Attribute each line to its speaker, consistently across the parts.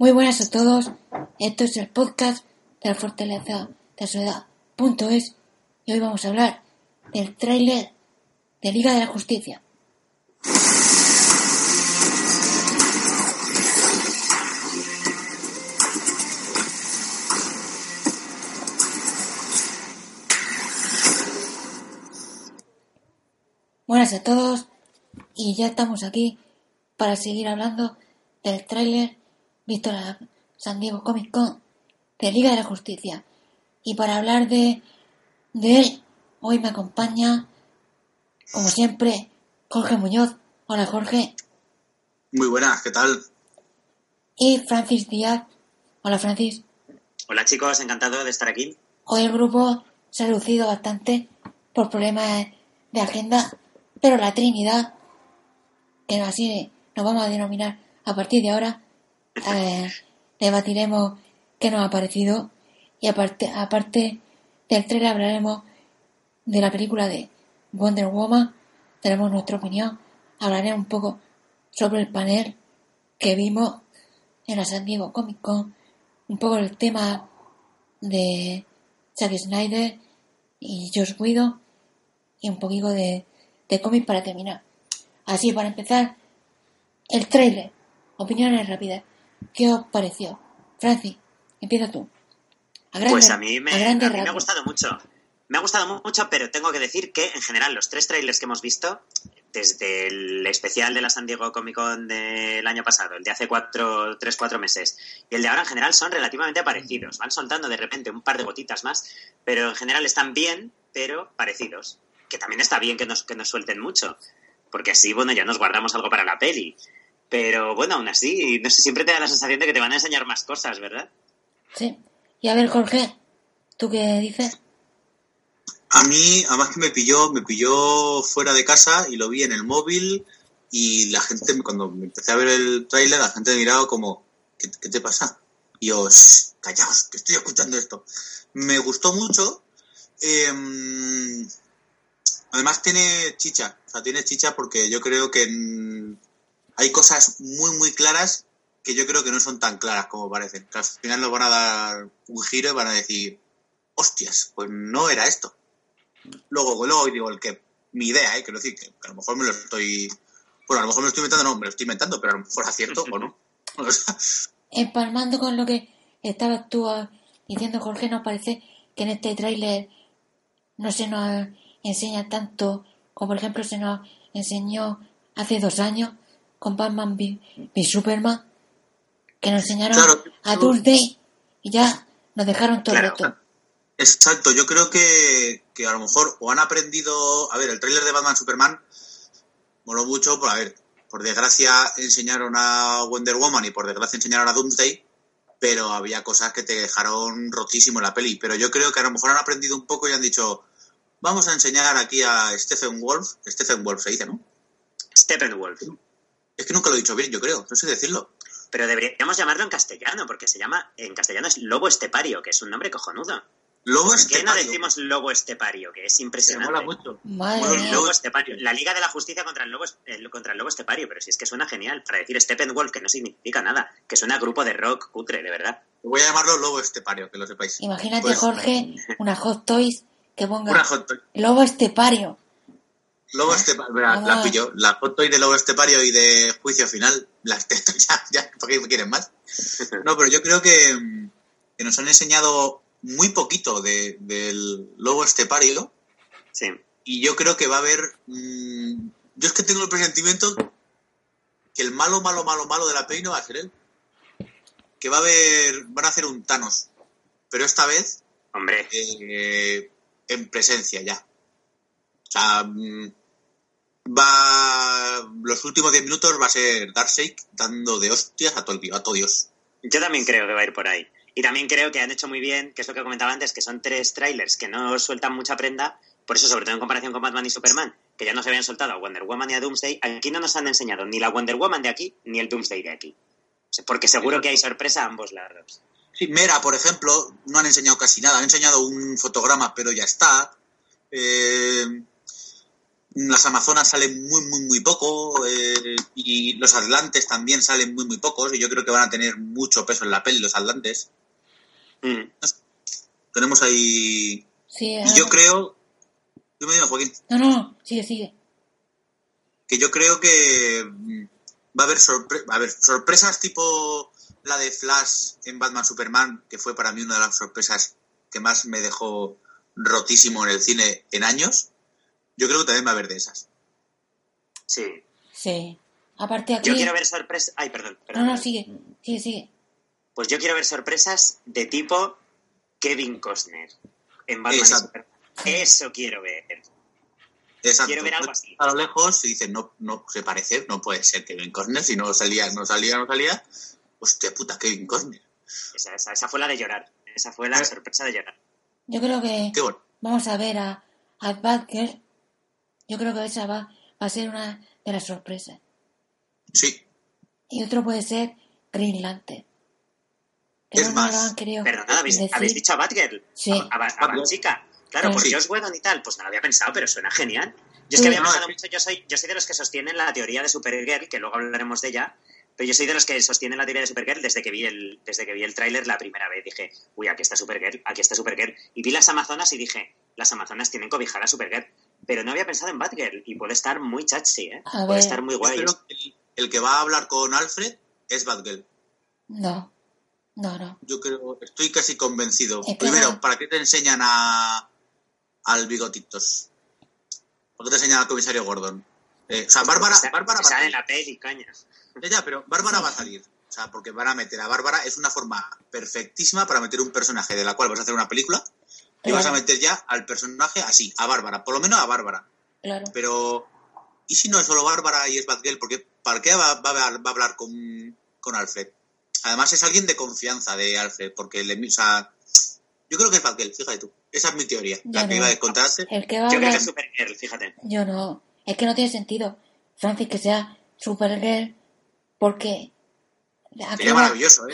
Speaker 1: Muy buenas a todos. Esto es el podcast de la Fortaleza de Soledad.es y hoy vamos a hablar del tráiler de Liga de la Justicia. Buenas a todos y ya estamos aquí para seguir hablando del tráiler la San Diego Comic Con de Liga de la Justicia. Y para hablar de, de él, hoy me acompaña, como siempre, Jorge Muñoz. Hola Jorge.
Speaker 2: Muy buenas, ¿qué tal?
Speaker 1: Y Francis Díaz. Hola Francis.
Speaker 3: Hola chicos, encantado de estar aquí.
Speaker 1: Hoy el grupo se ha reducido bastante por problemas de agenda, pero la Trinidad, que así nos vamos a denominar a partir de ahora, debatiremos qué nos ha parecido y aparte, aparte del trailer hablaremos de la película de Wonder Woman, tenemos nuestra opinión, hablaremos un poco sobre el panel que vimos en la San Diego Comic Con, un poco el tema de Zack Snyder y Josh Guido y un poquito de, de cómic para terminar. Así, para empezar, el trailer. Opiniones rápidas. ¿Qué os pareció? Francis, empieza tú.
Speaker 3: A grande, pues a mí, me, a, a mí me ha gustado mucho. Me ha gustado mucho, pero tengo que decir que en general los tres trailers que hemos visto, desde el especial de la San Diego Comic Con del año pasado, el de hace cuatro, tres, cuatro meses, y el de ahora en general son relativamente parecidos. Van soltando de repente un par de gotitas más, pero en general están bien, pero parecidos. Que también está bien que nos, que nos suelten mucho, porque así, bueno, ya nos guardamos algo para la peli. Pero bueno, aún así, no sé, siempre te da la sensación de que te van a enseñar más cosas, ¿verdad?
Speaker 1: Sí. Y a ver, Jorge, ¿tú qué dices?
Speaker 2: A mí, además que me pilló, me pilló fuera de casa y lo vi en el móvil y la gente, cuando me empecé a ver el tráiler, la gente me miraba como, ¿qué, ¿qué, te pasa? Y yo, callaos, que estoy escuchando esto. Me gustó mucho. Eh, además tiene chicha, o sea, tiene chicha porque yo creo que en, hay cosas muy, muy claras que yo creo que no son tan claras como parecen. Que al final nos van a dar un giro y van a decir, hostias, pues no era esto. Luego, luego digo, el que, mi idea, ¿eh? quiero decir, que, a lo mejor me lo estoy, bueno, a lo mejor me lo estoy inventando, no, me lo estoy inventando, pero a lo mejor acierto o no.
Speaker 1: Empalmando con lo que estabas tú ah, diciendo, Jorge, nos parece que en este tráiler no se nos enseña tanto como, por ejemplo, se nos enseñó hace dos años con Batman v, Superman, que nos enseñaron claro, a Tuesday y ya nos dejaron todo claro, roto.
Speaker 2: Exacto, yo creo que, que, a lo mejor o han aprendido, a ver, el tráiler de Batman Superman moló mucho, por a ver, por desgracia enseñaron a Wonder Woman y por desgracia enseñaron a Doomsday, pero había cosas que te dejaron rotísimo en la peli, pero yo creo que a lo mejor han aprendido un poco y han dicho, vamos a enseñar aquí a Stephen Wolf, Stephen Wolf se dice, ¿no?
Speaker 3: Stephen Wolf.
Speaker 2: Es que nunca lo he dicho bien, yo creo, no sé decirlo.
Speaker 3: Pero deberíamos llamarlo en castellano, porque se llama, en castellano es lobo estepario, que es un nombre cojonudo.
Speaker 2: Lobo
Speaker 3: ¿Por qué
Speaker 2: estepario.
Speaker 3: no decimos lobo estepario? Que es impresionante.
Speaker 2: mola mucho.
Speaker 1: Madre
Speaker 3: El lobo estepario. La Liga de la Justicia contra el lobo, el, contra el lobo estepario, pero si es que suena genial. Para decir Steppenwolf, que no significa nada, que suena a grupo de rock cutre, de verdad.
Speaker 2: Voy a llamarlo lobo estepario, que lo sepáis.
Speaker 1: Imagínate,
Speaker 2: Pues,
Speaker 1: Jorge, una Hot Toys que ponga
Speaker 2: Una hot toy.
Speaker 1: Lobo Estepario.
Speaker 2: Lobo estepario, la,
Speaker 1: Ah.
Speaker 2: la pillo. La hot toy de lobo estepario y de juicio final, las testo ya, ya, ¿por qué me quieren más? No, pero yo creo que, que nos han enseñado muy poquito de, del lobo estepario
Speaker 3: Sí.
Speaker 2: y yo creo que va a haber... mm, yo es que tengo el presentimiento que el malo, malo, malo, malo de la peli no va a ser él. Que va a haber... van a hacer un Thanos. Pero esta vez
Speaker 3: Hombre,
Speaker 2: eh, en presencia ya. O sea, mm, va los últimos 10 minutos va a ser Darkseid dando de hostias a todo, el, a todo Dios.
Speaker 3: yo también creo que va a ir por ahí. Y también creo que han hecho muy bien, que es lo que comentaba antes, que son tres trailers que no sueltan mucha prenda. Por eso, sobre todo en comparación con Batman y Superman, que ya nos habían soltado a Wonder Woman y a Doomsday, aquí no nos han enseñado ni la Wonder Woman de aquí, ni el Doomsday de aquí. Porque seguro que hay sorpresa a ambos lados.
Speaker 2: Sí, Mera, por ejemplo, no han enseñado casi nada. Han enseñado un fotograma, pero ya está. Eh, las Amazonas salen muy, muy, muy poco eh, y los Atlantes también salen muy, muy pocos y yo creo que van a tener mucho peso en la peli los Atlantes. Mm. Tenemos ahí... Sí, y yo creo... Dime, dime, Joaquín.
Speaker 1: No, no, sigue, sigue.
Speaker 2: Que yo creo que mm, va a haber, a haber sorpresas tipo la de Flash en Batman Superman, que fue para mí una de las sorpresas que más me dejó rotísimo en el cine en años. Yo creo que también va a haber de esas.
Speaker 3: Sí.
Speaker 1: Sí. Aparte aquí...
Speaker 3: Yo quiero ver sorpresas... Ay, perdón,
Speaker 1: No, no, sigue. Sigue, sigue.
Speaker 3: Pues yo quiero ver sorpresas de tipo Kevin Costner en Batman. Eso quiero ver.
Speaker 2: Exacto. Quiero ver algo así. A lo lejos y dicen, no, no se parece, no puede ser Kevin Costner, si no salía, no salía, no salía. Hostia puta, Kevin Costner.
Speaker 3: Esa, esa, esa fue la de llorar. Esa fue la eh. sorpresa de llorar.
Speaker 1: Yo creo que vamos a ver a, a Batgirl. Yo creo que esa va, va a ser una de las sorpresas.
Speaker 2: Sí.
Speaker 1: Y otro puede ser Green Lantern.
Speaker 2: es no más.
Speaker 3: Perdonad, ¿habéis, ¿habéis, dicho a Batgirl?
Speaker 1: Sí.
Speaker 3: A, a, chica. Claro, pues Josh Whedon y tal, pues no lo había pensado, pero suena genial. Yo es que había pensado mucho, yo soy, yo soy de los que sostienen la teoría de Supergirl, que luego hablaremos de ella, pero yo soy de los que sostienen la teoría de Supergirl desde que vi el, desde que vi el tráiler la primera vez. Dije, uy, aquí está Supergirl, aquí está Supergirl. Y vi las Amazonas y dije, las Amazonas tienen cobijada a Supergirl. Pero no había pensado en Batgirl y puede estar muy chachi, ¿eh? puede estar muy guay.
Speaker 2: el, que va a hablar con Alfred es Batgirl.
Speaker 1: No, no, no.
Speaker 2: Yo creo, estoy casi convencido. Primero, ¿para qué te enseñan a al bigotitos? ¿Por qué te enseñan al comisario Gordon? Eh, o sea, Bárbara, Bárbara
Speaker 3: sale en la peli, cañas.
Speaker 2: Ya, pero Bárbara va a salir. O sea, porque van a meter a Bárbara, es una forma perfectísima para meter un personaje de la cual vas a hacer una película y vas a meter ya al personaje así, a Bárbara, por lo menos a Bárbara.
Speaker 1: Claro.
Speaker 2: Pero, ¿y si no es solo Bárbara y es Batgirl? Porque, ¿para qué va, va, a hablar con, con, Alfred? Además es alguien de confianza de Alfred, porque le, o sea, yo creo que es Batgirl, fíjate tú. Esa es mi teoría, la que iba a contarte.
Speaker 3: yo creo que es Supergirl, fíjate.
Speaker 1: Yo no, es que no tiene sentido, Francis, que sea Supergirl porque
Speaker 2: va, maravilloso, ¿eh?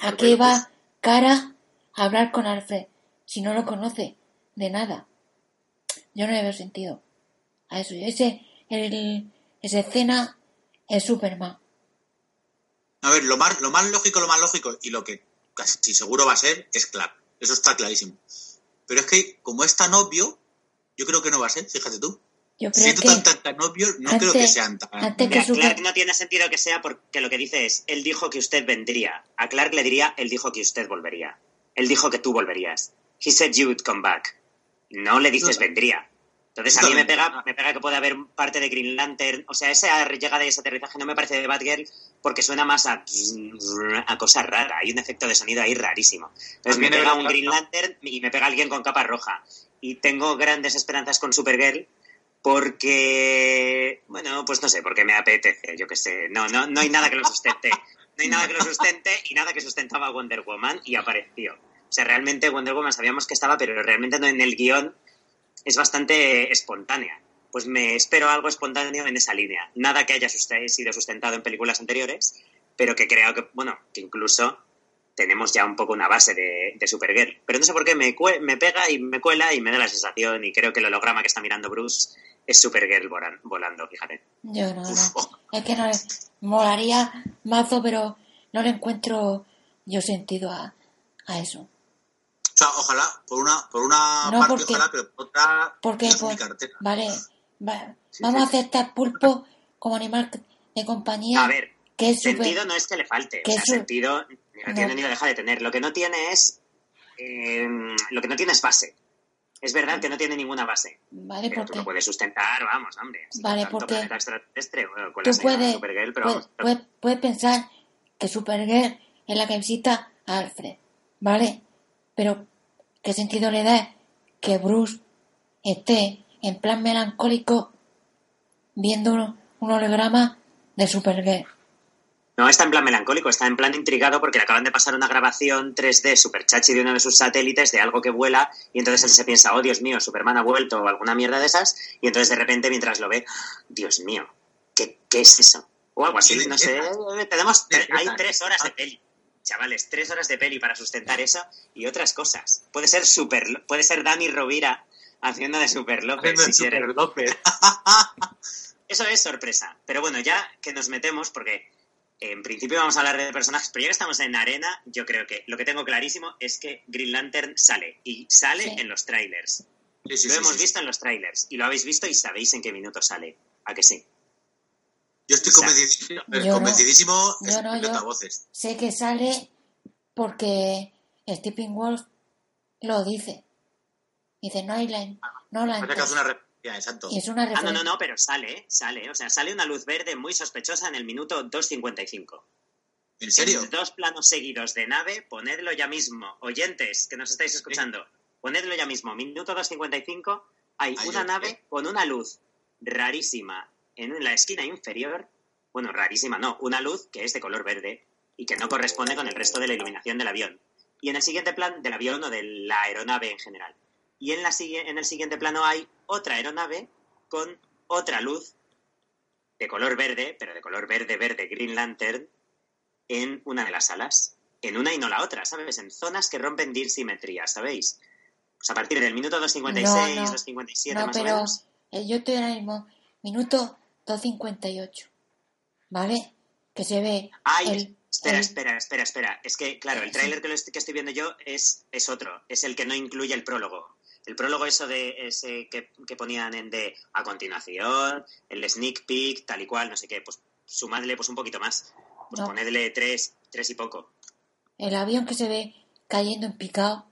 Speaker 1: aquí, va cara a hablar con Alfred si no lo conoce de nada. Yo no le veo sentido a eso. Ese, el, esa escena es Superman.
Speaker 2: A ver, lo más, lo más lógico, lo más lógico y lo que casi seguro va a ser es Clark. Eso está clarísimo. Pero es que como es tan obvio, yo creo que no va a ser, fíjate tú.
Speaker 1: Yo creo que
Speaker 2: tan, tan, obvio, no creo que sean tan...
Speaker 3: Clark no tiene sentido que sea porque lo que dice es, él dijo que usted vendría. A Clark le diría, él dijo que usted volvería. Él dijo que tú volverías. He said you would come back. No le dices vendría. Entonces a mí me pega, me pega que puede haber parte de Green Lantern. O sea, esa llegada y ese aterrizaje no me parece de Batgirl porque suena más a, a cosa rara. Hay un efecto de sonido ahí rarísimo. Entonces me pega un Green Lantern y me pega alguien con capa roja. Y tengo grandes esperanzas con Supergirl porque, bueno, pues no sé, porque me apetece, yo qué sé. No, no, no hay nada que lo sustente. No hay nada que lo sustente y nada que sustentaba Wonder Woman y apareció. O sea, realmente Wonder Woman sabíamos que estaba, pero realmente no en el guion es bastante espontánea. Pues me espero algo espontáneo en esa línea. Nada que haya sido sustentado en películas anteriores, pero que creo que, bueno, que incluso tenemos ya un poco una base de, Supergirl. Pero no sé por qué me, me pega y me cuela y me da la sensación y creo que el holograma que está mirando Bruce es Supergirl volando, fíjate.
Speaker 1: Yo no, no. Es que no molaría mazo, pero no le encuentro yo sentido a, a eso.
Speaker 2: Sea, ojalá, por una, por una parte, ojalá, pero por otra
Speaker 1: porque, Vale, vamos a aceptar pulpo como animal de compañía.
Speaker 3: A ver, que es sentido no es que le falte, o sea, sentido no, tiene ni lo deja de tener. Lo que no tiene es, eh, lo que no tiene es base. Es verdad que no tiene ninguna base.
Speaker 1: Vale,
Speaker 3: pero
Speaker 1: porque...
Speaker 3: tú lo puedes sustentar, vamos, hombre.
Speaker 1: Vale, porque...
Speaker 3: Extraterrestre, con
Speaker 1: tú puedes, Supergirl, pero puedes, puedes, pensar que Supergirl es la que visita a Alfred, ¿vale? Pero, ¿qué sentido le da que Bruce esté en plan melancólico viendo un holograma de Supergirl?
Speaker 3: No está en plan melancólico, está en plan intrigado porque le acaban de pasar una grabación 3D super chachi de uno de sus satélites de algo que vuela y entonces él se piensa, oh Dios mío, Superman ha vuelto o alguna mierda de esas y entonces de repente mientras lo ve, Dios mío, ¿qué, qué es eso? O algo así, no sé, tenemos, hay tres horas de peli, chavales, tres horas de peli para sustentar eso y otras cosas. Puede ser super, puede ser Dani Rovira haciendo de Super López.
Speaker 2: Si Super López.
Speaker 3: Eso es sorpresa. Pero bueno, ya que nos metemos, porque en principio vamos a hablar de personajes, pero ya que estamos en arena, yo creo que lo que tengo clarísimo es que Green Lantern sale. Y sale en los trailers. lo hemos visto en los trailers. Y lo habéis visto y sabéis en qué minuto sale. ¿A que sí?
Speaker 2: Yo estoy convencidísimo,
Speaker 1: Sé que sale porque Stephen Wolf lo dice. Dice, no hay la... No la
Speaker 2: es
Speaker 1: una
Speaker 3: ah, no, no, no, pero sale, sale. O sea, sale una luz verde muy sospechosa en el minuto 2.55.
Speaker 2: ¿En serio?
Speaker 3: dos planos seguidos de nave, ponedlo ya mismo. Oyentes que nos estáis escuchando, ponedlo ya mismo. Minuto 2.55, hay una nave con una luz rarísima en la esquina inferior. Bueno, rarísima, no, una luz que es de color verde y que no corresponde con el resto de la iluminación del avión. Y en el siguiente plan, del avión o de la aeronave en general. Y en, la, en el siguiente plano hay otra aeronave con otra luz de color verde, pero de color verde, verde, Green Lantern, en una de las alas. En una y no la otra, ¿sabes? En zonas que rompen simetría, ¿sabéis? Pues a partir del minuto 2.56, 2.57 más
Speaker 1: pero
Speaker 3: o menos.
Speaker 1: Yo estoy ahora mismo, minuto 2.58, ¿vale? Que se ve.
Speaker 3: Ay, espera, espera, espera, espera. Es que, claro, el tráiler que, que, estoy viendo yo es, es otro, es el que no incluye el prólogo el prólogo eso de ese que, ponían en de a continuación, el sneak peek, tal y cual, no sé qué, pues sumadle pues un poquito más. Pues ponedle tres, tres y poco.
Speaker 1: El avión que se ve cayendo en picado,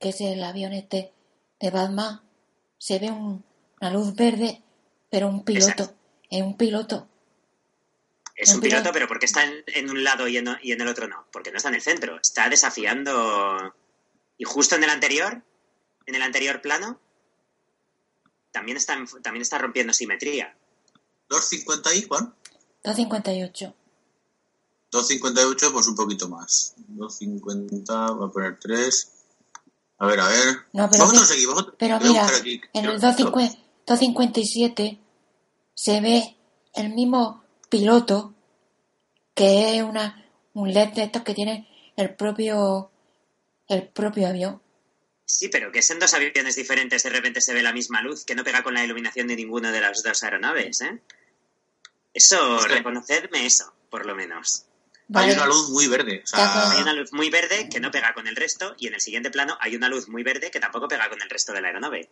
Speaker 1: que es el avión este de Batman, se ve una luz verde, pero un piloto, es un piloto.
Speaker 3: Es un, piloto, pero porque está en, un lado y en, y en el otro no, porque no está en el centro, está desafiando... Y justo en el anterior en el anterior plano, también está, también está rompiendo simetría.
Speaker 2: ¿250 y Juan?
Speaker 1: 258.
Speaker 2: 258, pues un poquito más. 250, voy a poner 3. A ver, a ver.
Speaker 1: No, pero vamos a seguir, vamos Pero mira, en el 257 se ve el mismo piloto que es una, un LED de estos que tiene el propio, el propio avión.
Speaker 3: Sí, pero que en dos aviones diferentes de repente se ve la misma luz, que no pega con la iluminación de ninguna de las dos aeronaves, ¿eh? Eso, reconocedme eso, por lo menos.
Speaker 2: Hay una luz muy verde.
Speaker 3: Hay una luz muy verde que no pega con el resto y en el siguiente plano hay una luz muy verde que tampoco pega con el resto de la aeronave.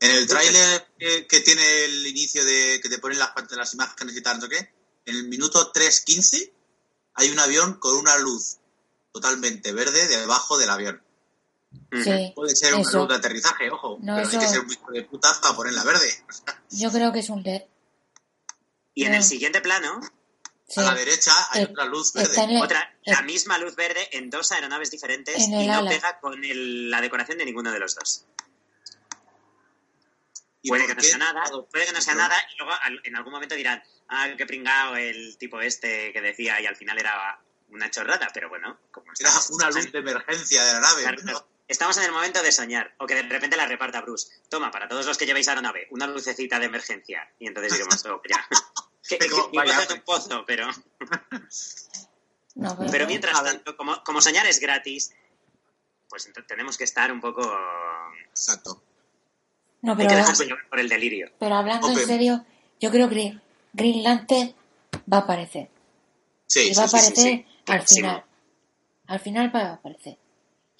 Speaker 2: En el tráiler que, tiene el inicio de que te ponen las, las imágenes y tal, ¿no qué? En el minuto 3.15 hay un avión con una luz totalmente verde debajo del avión. Puede ser un luz de aterrizaje, ojo. pero hay que ser muy de puta para ponerla verde.
Speaker 1: Yo creo que es un LED.
Speaker 3: Y en el siguiente plano,
Speaker 2: a la derecha hay otra luz verde.
Speaker 3: otra, la misma luz verde en dos aeronaves diferentes y no pega con la decoración de ninguno de los dos. Puede que no sea nada, puede que no sea nada y luego en algún momento dirán, ah, qué pringado el tipo este que decía y al final era una chorrada, pero bueno,
Speaker 2: como Era una luz de emergencia de la nave.
Speaker 3: Estamos en el momento de soñar, o que de repente la reparta Bruce. Toma, para todos los que llevéis a la nave, una lucecita de emergencia. Y entonces diremos, oh, ya. que, que, un pozo, pero... pero, mientras tanto, como, soñar es gratis, pues tenemos que estar un poco...
Speaker 2: Exacto.
Speaker 1: No, pero,
Speaker 3: Hay que por el delirio.
Speaker 1: Pero hablando en serio, yo creo que Green Lantern va a aparecer.
Speaker 2: Sí,
Speaker 1: y va a aparecer al final. Al final va a aparecer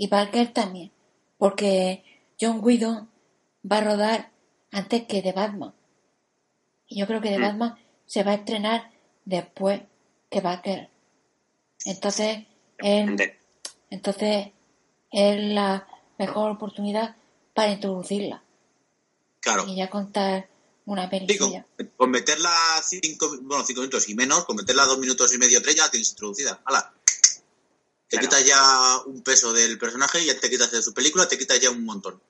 Speaker 1: y Parker también, porque John Guido va a rodar antes que de Batman. Y yo creo que de mm. Batman se va a estrenar después que Parker. Entonces, entonces es la mejor oportunidad para introducirla.
Speaker 2: Claro.
Speaker 1: Y ya contar una película.
Speaker 2: con meterla cinco, bueno, cinco minutos y menos, con meterla dos minutos y medio, tres, ya tienes introducida. ¡Hala! Te quitas ya un peso del personaje, ya te quitas de su película, te quitas ya un montón.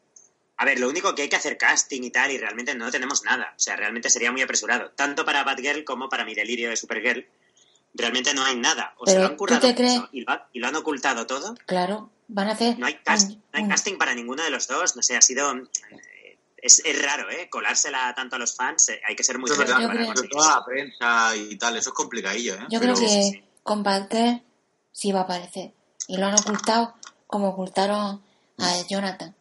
Speaker 3: A ver, lo único que hay que hacer casting y tal, y realmente no tenemos nada. O sea, realmente sería muy apresurado. Tanto para Batgirl como para mi delirio de Supergirl. Realmente no hay nada. O sea, lo han currado y, lo, han ocultado todo.
Speaker 1: Claro, van a hacer.
Speaker 3: No hay, casting para ninguno de los dos. No sé, ha sido. Eh, es, raro, ¿eh? Colársela tanto a los fans. Eh, hay que ser muy
Speaker 2: Eso para toda la prensa y tal. Eso es complicadillo, ¿eh?
Speaker 1: Yo creo que con Batgirl sí va a aparecer. Y lo han ocultado como ocultaron a Jonathan.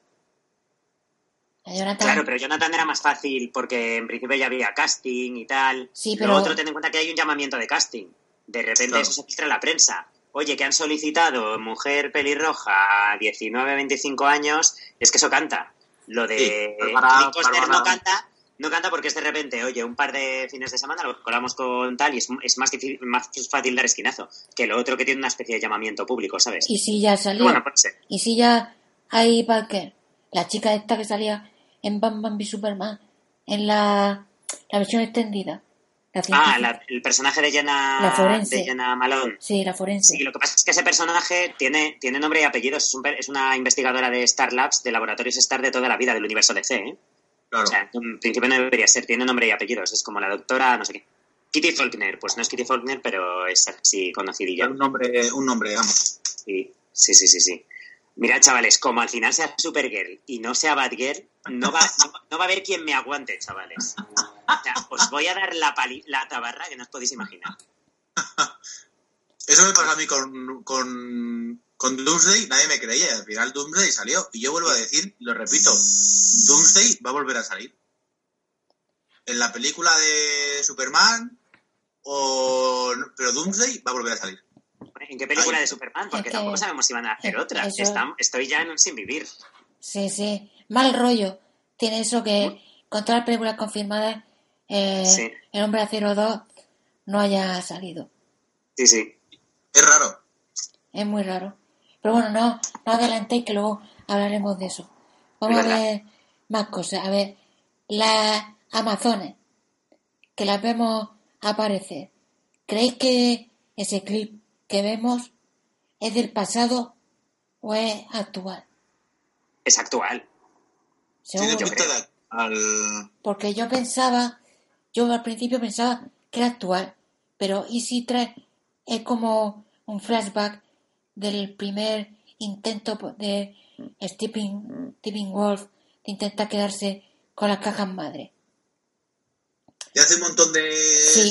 Speaker 3: Claro, pero Jonathan era más fácil porque en principio ya había casting y tal. Sí, pero... otro, ten en cuenta que hay un llamamiento de casting. De repente eso se filtra en la prensa. Oye, que han solicitado mujer pelirroja a 19, 25 años, es que eso canta. Lo de no canta, no canta porque es de repente, oye, un par de fines de semana lo colamos con tal y es, más, difícil, más fácil dar esquinazo que lo otro que tiene una especie de llamamiento público, ¿sabes?
Speaker 1: Y si ya salió. Bueno, Y si ya hay Parker, la chica esta que salía en Bam Bam Superman, en la, la versión extendida.
Speaker 3: Ah, el personaje de Jenna, la de Jenna Malone.
Speaker 1: Sí, la forense.
Speaker 3: Sí, lo que pasa es que ese personaje tiene, tiene nombre y apellidos. Es, un, es una investigadora de Star Labs, de laboratorios Star de toda la vida, del universo DC. ¿eh? Claro. O sea, en principio no debería ser. Tiene nombre y apellidos. Es como la doctora, no sé qué. Kitty Faulkner. Pues no es Kitty Faulkner, pero es así conocidilla.
Speaker 2: Un nombre, un nombre, vamos.
Speaker 3: Sí, sí, sí, sí. sí. Mira, chavales, como al final sea Supergirl y no sea Batgirl, no va, no, va a haber quien me aguante, chavales. O sea, os voy a dar la, la tabarra que no os podéis imaginar.
Speaker 2: Eso me pasó a mí con, con, con Doomsday, nadie me creía, al final Doomsday salió. Y yo vuelvo a decir, lo repito, Doomsday va a volver a salir. En la película de Superman, o, pero Doomsday va a volver a salir.
Speaker 3: ¿En qué película de Superman? Porque tampoco sabemos si van a hacer otra. estoy ya en un sin vivir.
Speaker 1: Sí, sí. Mal rollo. Tiene eso que con todas las películas confirmadas, eh, el hombre acero 2 no haya salido.
Speaker 3: Sí, sí.
Speaker 2: Es raro.
Speaker 1: Es muy raro. Pero bueno, no, no adelantéis que luego hablaremos de eso. Vamos a ver más cosas. A ver, las Amazonas, que las vemos aparecer. ¿Creéis que ese clip que vemos es del pasado o es actual?
Speaker 3: Es actual.
Speaker 1: Porque yo pensaba, yo al principio pensaba que era actual, pero Easy 3 es como un flashback del primer intento de Stephen, Wolf de intentar quedarse con las cajas madre.
Speaker 2: De hace un montón de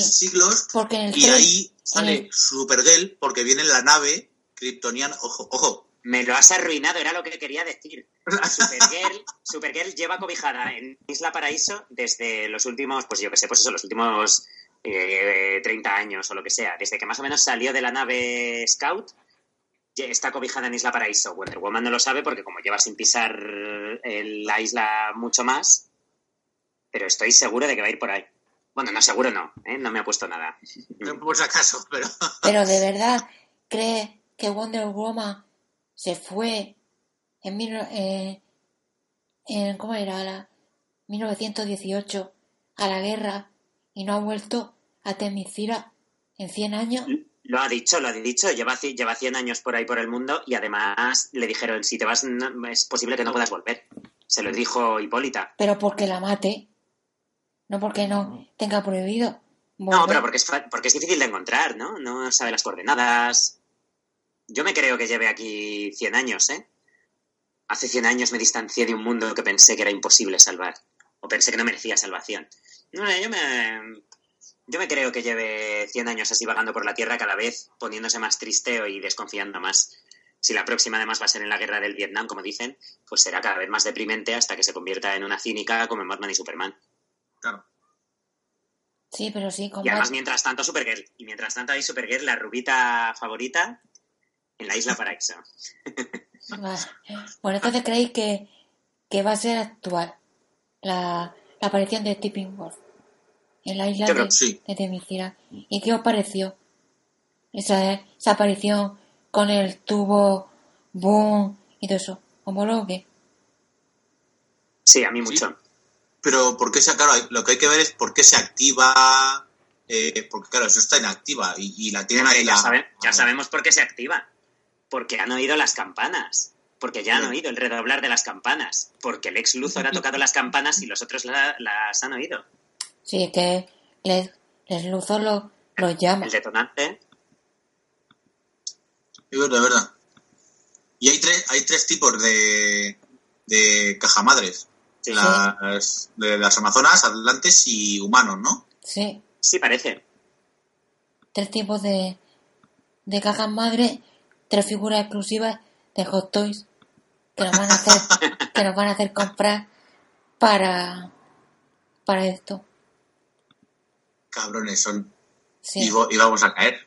Speaker 2: siglos. y ahí sale Supergirl porque viene la nave kryptoniana. Ojo, ojo.
Speaker 3: Me lo has arruinado, era lo que quería decir. Supergirl, Supergirl lleva cobijada en Isla Paraíso desde los últimos, pues yo que sé, pues eso, los últimos eh, 30 años o lo que sea. Desde que más o menos salió de la nave Scout, está cobijada en Isla Paraíso. Wonder Woman no lo sabe porque como lleva sin pisar la isla mucho más, pero estoy seguro de que va a ir por ahí. Bueno, no, seguro no, ¿eh? no me ha puesto nada.
Speaker 2: Por si acaso, pero...
Speaker 1: Pero de verdad, ¿cree que Wonder Woman se fue en, eh, en ¿cómo era? La 1918 a la guerra y no ha vuelto a Temiscira en 100 años?
Speaker 3: Lo ha dicho, lo ha dicho. Lleva, lleva 100 años por ahí por el mundo y además le dijeron, si te vas, es posible que no puedas volver. Se lo dijo Hipólita.
Speaker 1: Pero porque la mate. No porque no tenga prohibido.
Speaker 3: No, pero porque es, porque es difícil de encontrar, ¿no? No sabe las coordenadas. Yo me creo que lleve aquí 100 años, ¿eh? Hace 100 años me distancié de un mundo que pensé que era imposible salvar. O pensé que no merecía salvación. No, yo me, yo me creo que lleve 100 años así vagando por la Tierra cada vez poniéndose más triste y desconfiando más. Si la próxima además va a ser en la guerra del Vietnam, como dicen, pues será cada vez más deprimente hasta que se convierta en una cínica como en Batman y Superman. Claro.
Speaker 1: Sí, pero sí.
Speaker 3: Y además, mientras tanto, Supergirl. Y mientras tanto, hay Supergirl, la rubita favorita, en la isla Paraíso.
Speaker 1: Bueno, entonces creéis que, que va a ser actual la, la aparición de Tipping Wolf en la isla de, sí. ¿Y qué os pareció esa, esa aparición con el tubo, boom y todo eso? ¿Cómo lo que?
Speaker 3: Sí, a mí mucho
Speaker 2: pero ¿por qué se, claro, lo que hay que ver es por qué se activa, eh, porque claro, eso está inactiva y, la tienen ahí.
Speaker 3: Ya, ya sabemos por qué se activa, porque han oído las campanas, porque ya han oído el redoblar de las campanas, porque el ex Luthor ha tocado las campanas y los otros las han oído.
Speaker 1: Sí, es que les, Luthor lo, lo llama.
Speaker 3: El detonante.
Speaker 2: Es verdad, verdad. Y hay tres, hay tres tipos de, de cajamadres las, de las Amazonas, Atlantes y humanos, ¿no?
Speaker 1: Sí.
Speaker 3: Sí, parece.
Speaker 1: Tres tipos de, de cajas madre, tres figuras exclusivas de Hot Toys que nos van a hacer, que nos van a hacer comprar para, para esto.
Speaker 2: Cabrones son. Y, vamos a caer.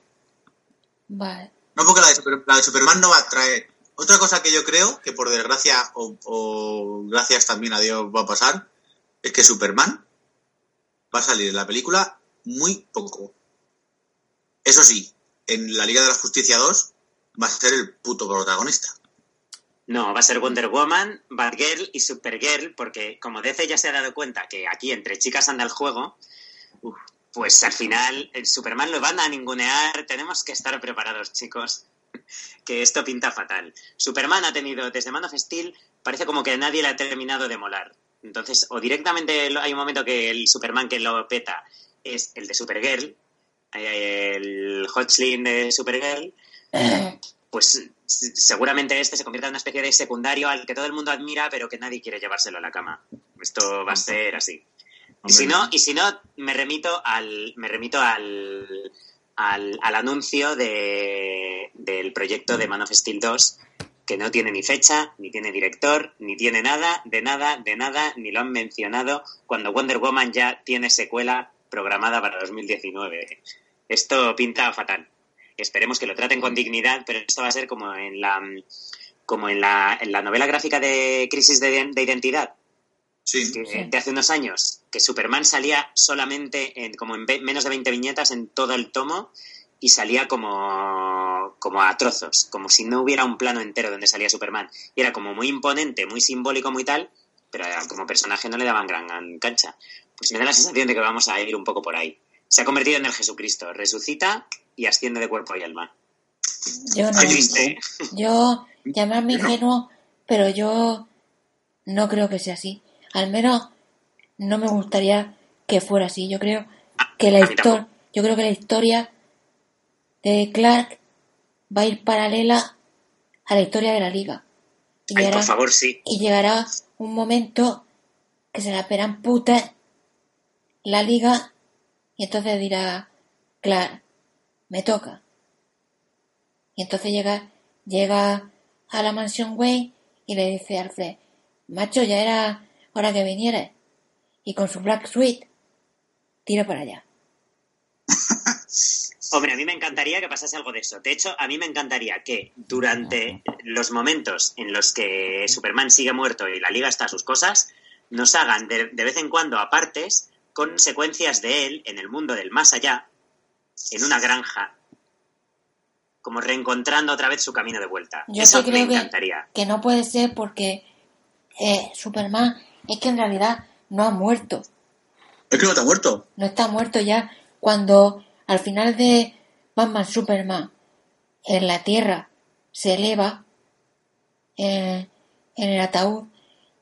Speaker 1: Vale.
Speaker 2: No, porque la de, Superman no va a traer. Otra cosa que yo creo, que por desgracia o, gracias también a Dios va a pasar, es que Superman va a salir en la película muy poco. Eso sí, en la Liga de la Justicia 2 va a ser el puto protagonista.
Speaker 3: No, va a ser Wonder Woman, Batgirl y Supergirl, porque como DC ya se ha dado cuenta que aquí entre chicas anda el juego, pues al final el Superman lo van a ningunear. Tenemos que estar preparados, chicos, que esto pinta fatal. Superman ha tenido, desde Man of Steel, parece como que nadie le ha terminado de molar. Entonces, o directamente hay un momento que el Superman que lo peta es el de Supergirl, el Hot de Supergirl, pues seguramente este se convierta en una especie de secundario al que todo el mundo admira, pero que nadie quiere llevárselo a la cama. Esto va a ser así. Y si no, y si no, me remito al, me remito al, al, anuncio de, del proyecto de Man of Steel 2, que no tiene ni fecha, ni tiene director, ni tiene nada, de nada, de nada, ni lo han mencionado, cuando Wonder Woman ya tiene secuela programada para 2019. Esto pinta fatal. Esperemos que lo traten con dignidad, pero esto va a ser como en la como en la, en la novela gráfica de Crisis de, de Identidad, de hace unos años, que Superman salía solamente en, como en menos de 20 viñetas en todo el tomo y salía como, como a trozos, como si no hubiera un plano entero donde salía Superman. Y era como muy imponente, muy simbólico, muy tal, pero como personaje no le daban gran cancha. Pues me da la sensación de que vamos a ir un poco por ahí. Se ha convertido en el Jesucristo, resucita y asciende de cuerpo y alma.
Speaker 1: Yo no. Yo, llamarme ingenuo, pero yo no creo que sea así. Al menos no me gustaría que fuera así. Yo creo que la historia, yo creo que la historia de Clark va a ir paralela a la historia de la liga.
Speaker 3: Y llegará, por favor, sí.
Speaker 1: Y llegará un momento que se la esperan puta la liga y entonces dirá Clark, me toca. Y entonces llega, llega a la mansión Wayne y le dice a Alfred, macho, ya era hora que viniera. Y con su Black Suite, tiro para allá.
Speaker 3: Hombre, a mí me encantaría que pasase algo de eso. De hecho, a mí me encantaría que durante los momentos en los que Superman sigue muerto y la liga está a sus cosas, nos hagan de, vez en cuando apartes con secuencias de él en el mundo del más allá, en una granja, como reencontrando otra vez su camino de vuelta. Eso me encantaría.
Speaker 1: Que, no puede ser porque eh, Superman es que en realidad no ha muerto.
Speaker 2: Es que no está muerto.
Speaker 1: No está muerto ya. Cuando al final de Batman Superman en la Tierra se eleva en, el ataúd,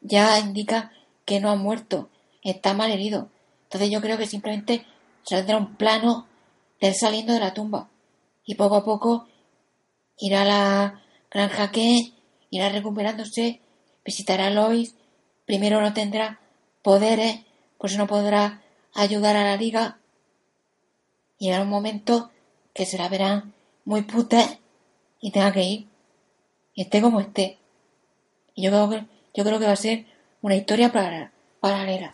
Speaker 1: ya indica que no ha muerto, está mal herido. Entonces yo creo que simplemente saldrá un plano de él saliendo de la tumba. Y poco a poco irá a la granja que irá recuperándose, visitará a Lois primero no tendrá poderes, pues no podrá ayudar a la liga. Y Llegará un momento que se la verán muy puta y tenga que ir. Y esté como esté. Y yo creo que, yo creo que va a ser una historia para, paralela.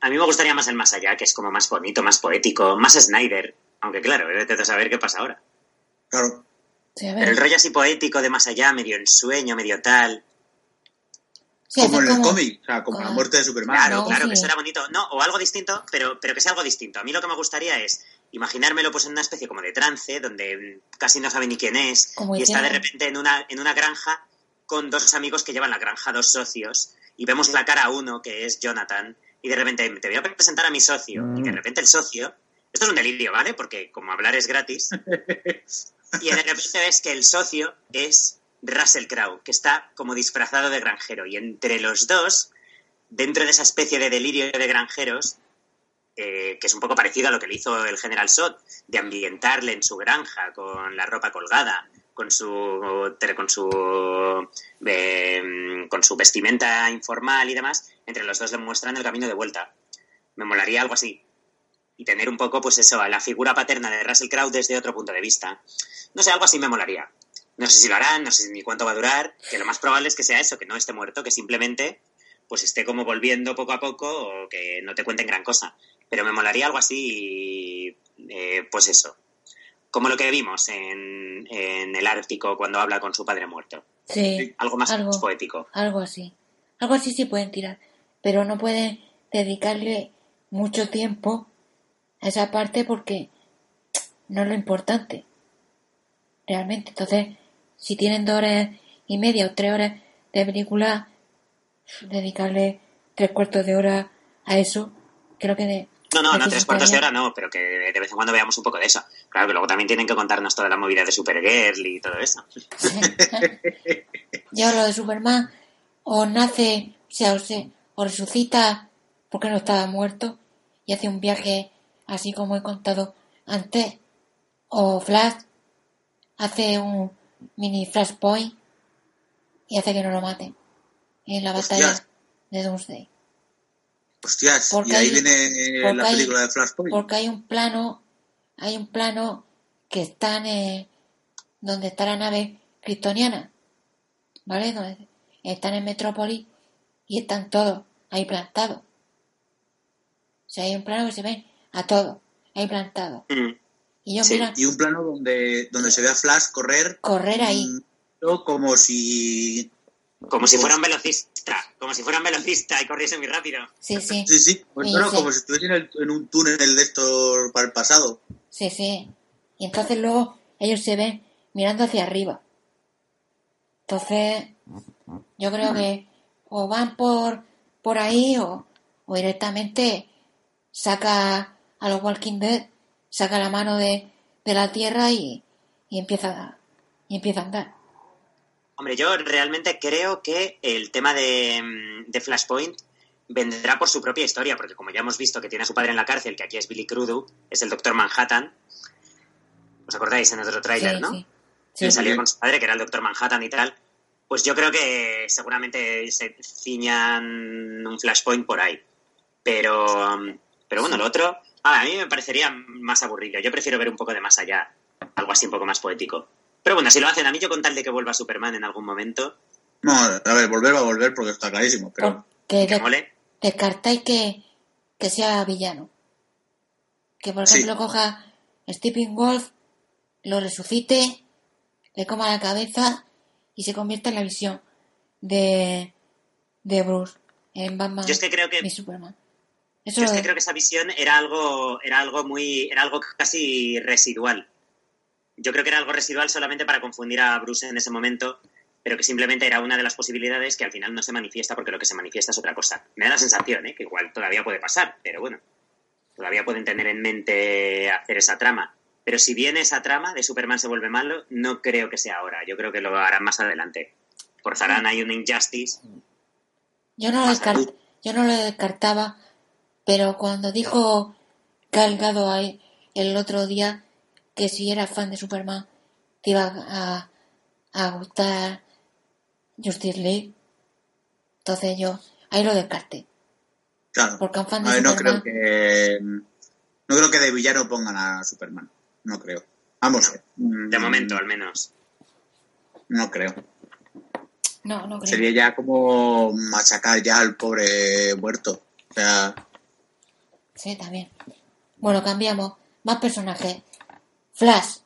Speaker 3: A mí me gustaría más el más allá, que es como más bonito, más poético, más Snyder. Aunque claro, vete a saber qué pasa ahora.
Speaker 2: Claro.
Speaker 3: Pero el rollo así poético de más allá, medio ensueño, medio tal
Speaker 2: como en el cómic, o sea, como la muerte de Superman.
Speaker 3: Claro, claro, que eso era bonito. No, o algo distinto, pero, pero que sea algo distinto. A mí lo que me gustaría es imaginármelo pues en una especie como de trance, donde casi no sabe ni quién es, y está de repente en una, en una granja con dos amigos que llevan la granja, dos socios, y vemos la cara a uno, que es Jonathan, y de repente te voy a presentar a mi socio, y de mm. repente el socio, esto es un delirio, ¿vale? Porque como hablar es gratis, y de repente ves que el socio es Russell Crowe, que está como disfrazado de granjero. Y entre los dos, dentro de esa especie de delirio de granjeros, eh, que es un poco parecido a lo que le hizo el general Sot, de ambientarle en su granja con la ropa colgada, con su con su eh, con su vestimenta informal y demás, entre los dos le muestran el camino de vuelta. Me molaría algo así. Y tener un poco, pues eso, a la figura paterna de Russell Crowe desde otro punto de vista. No sé, algo así me molaría. No sé si lo harán, no sé ni cuánto va a durar, que lo más probable es que sea eso, que no esté muerto, que simplemente pues esté como volviendo poco a poco o que no te cuenten gran cosa. Pero me molaría algo así, eh, pues eso, como lo que vimos en, el Ártico cuando habla con su padre muerto.
Speaker 1: Sí.
Speaker 3: Algo más poético.
Speaker 1: Algo así. Algo así sí pueden tirar, pero no pueden dedicarle mucho tiempo a esa parte porque no es lo importante. Realmente. Entonces, si tienen dos horas y media o tres horas de película, dedicarle tres cuartos de hora a eso, creo que de,
Speaker 3: no, no, no tres cuartos de hora no, pero que de vez en cuando veamos un poco de eso. Claro que luego también tienen que contarnos toda la movida de Supergirl y todo eso.
Speaker 1: Yo lo de Superman, o nace, o sea, o, se, o resucita porque no estaba muerto y hace un viaje así como he contado antes, o Flash hace un mini Flashpoint y hace que no lo maten en la batalla de Doomsday.
Speaker 2: Hostias, y ahí viene la película de Flashpoint.
Speaker 1: Porque hay un plano, hay un plano que está en donde está la nave kryptoniana, ¿vale? Donde están en Metrópolis y están todos ahí plantados. O sea, hay un plano que se ve a todos ahí plantados.
Speaker 2: Mm. Y, yo, mira, y un plano donde, donde se ve a Flash correr.
Speaker 1: Correr ahí.
Speaker 2: Como si
Speaker 3: como si fuera un velocista, como si fuera un velocista y corriese muy rápido.
Speaker 1: Sí, sí.
Speaker 2: Sí, sí, pues como si estuviese en, un túnel de estos para el pasado.
Speaker 1: Sí, sí. Y entonces luego ellos se ven mirando hacia arriba. Entonces, yo creo que o van por, por ahí o, o directamente saca a los Walking Dead, saca la mano de, de la tierra y, y, empieza, y empieza a andar.
Speaker 3: Hombre, yo realmente creo que el tema de, de, Flashpoint vendrá por su propia historia, porque como ya hemos visto que tiene a su padre en la cárcel, que aquí es Billy Crudup, es el Doctor Manhattan. ¿Os acordáis en otro tráiler, no? Sí. salió con su padre, que era el Doctor Manhattan y tal. Pues yo creo que seguramente se ciñan un Flashpoint por ahí. Pero, pero bueno, lo otro, a mí me parecería más aburrido. Yo prefiero ver un poco de más allá, algo así un poco más poético. Pero bueno, si lo hacen a mí, yo con tal de que vuelva Superman en algún momento.
Speaker 2: No, a ver, volver va a volver porque está clarísimo, pero.
Speaker 1: Que, descartáis que, que sea villano. Que por ejemplo coja Stephen Wolf, lo resucite, le coma la cabeza y se convierta en la visión de, de Bruce en Batman
Speaker 3: yo es que creo que,
Speaker 1: y Superman.
Speaker 3: Yo es que creo que esa visión era algo, era algo muy, era algo casi residual yo creo que era algo residual solamente para confundir a Bruce en ese momento, pero que simplemente era una de las posibilidades que al final no se manifiesta porque lo que se manifiesta es otra cosa. Me da la sensación, ¿eh? que igual todavía puede pasar, pero bueno, todavía pueden tener en mente hacer esa trama. Pero si bien esa trama de Superman se vuelve malo, no creo que sea ahora. Yo creo que lo harán más adelante. Forzarán ahí un Injustice.
Speaker 1: Yo no, lo yo no lo descartaba, pero cuando dijo Calgado ahí el otro día, que si eras fan de Superman te iba a, a gustar Justice League. Entonces yo ahí lo descarté.
Speaker 2: Claro. Porque fan de no creo que no creo que de villano pongan a Superman. No creo. Vamos.
Speaker 3: De momento, al menos.
Speaker 2: No creo.
Speaker 1: No, no creo.
Speaker 2: Sería ya como machacar ya al pobre muerto. O sea.
Speaker 1: Sí, también. Bueno, cambiamos. Más personajes. Flash.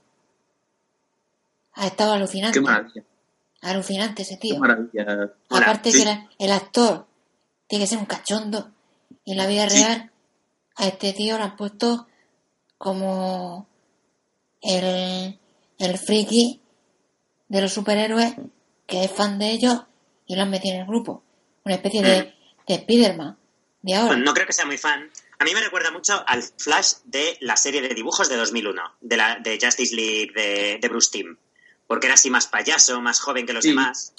Speaker 1: Ha estado alucinante.
Speaker 2: Qué maravilla.
Speaker 1: Alucinante ese tío.
Speaker 2: Qué maravilla.
Speaker 1: Aparte que el actor tiene que ser un cachondo. Y en la vida real a este tío lo han puesto como el, el friki de los superhéroes que es fan de ellos y lo han metido en el grupo. Una especie de, mm. de Spiderman de ahora.
Speaker 3: no creo que sea muy fan, a mí me recuerda mucho al Flash de la serie de dibujos de 2001, de, la, de Justice League de, Bruce Timm, porque era así más payaso, más joven que los demás.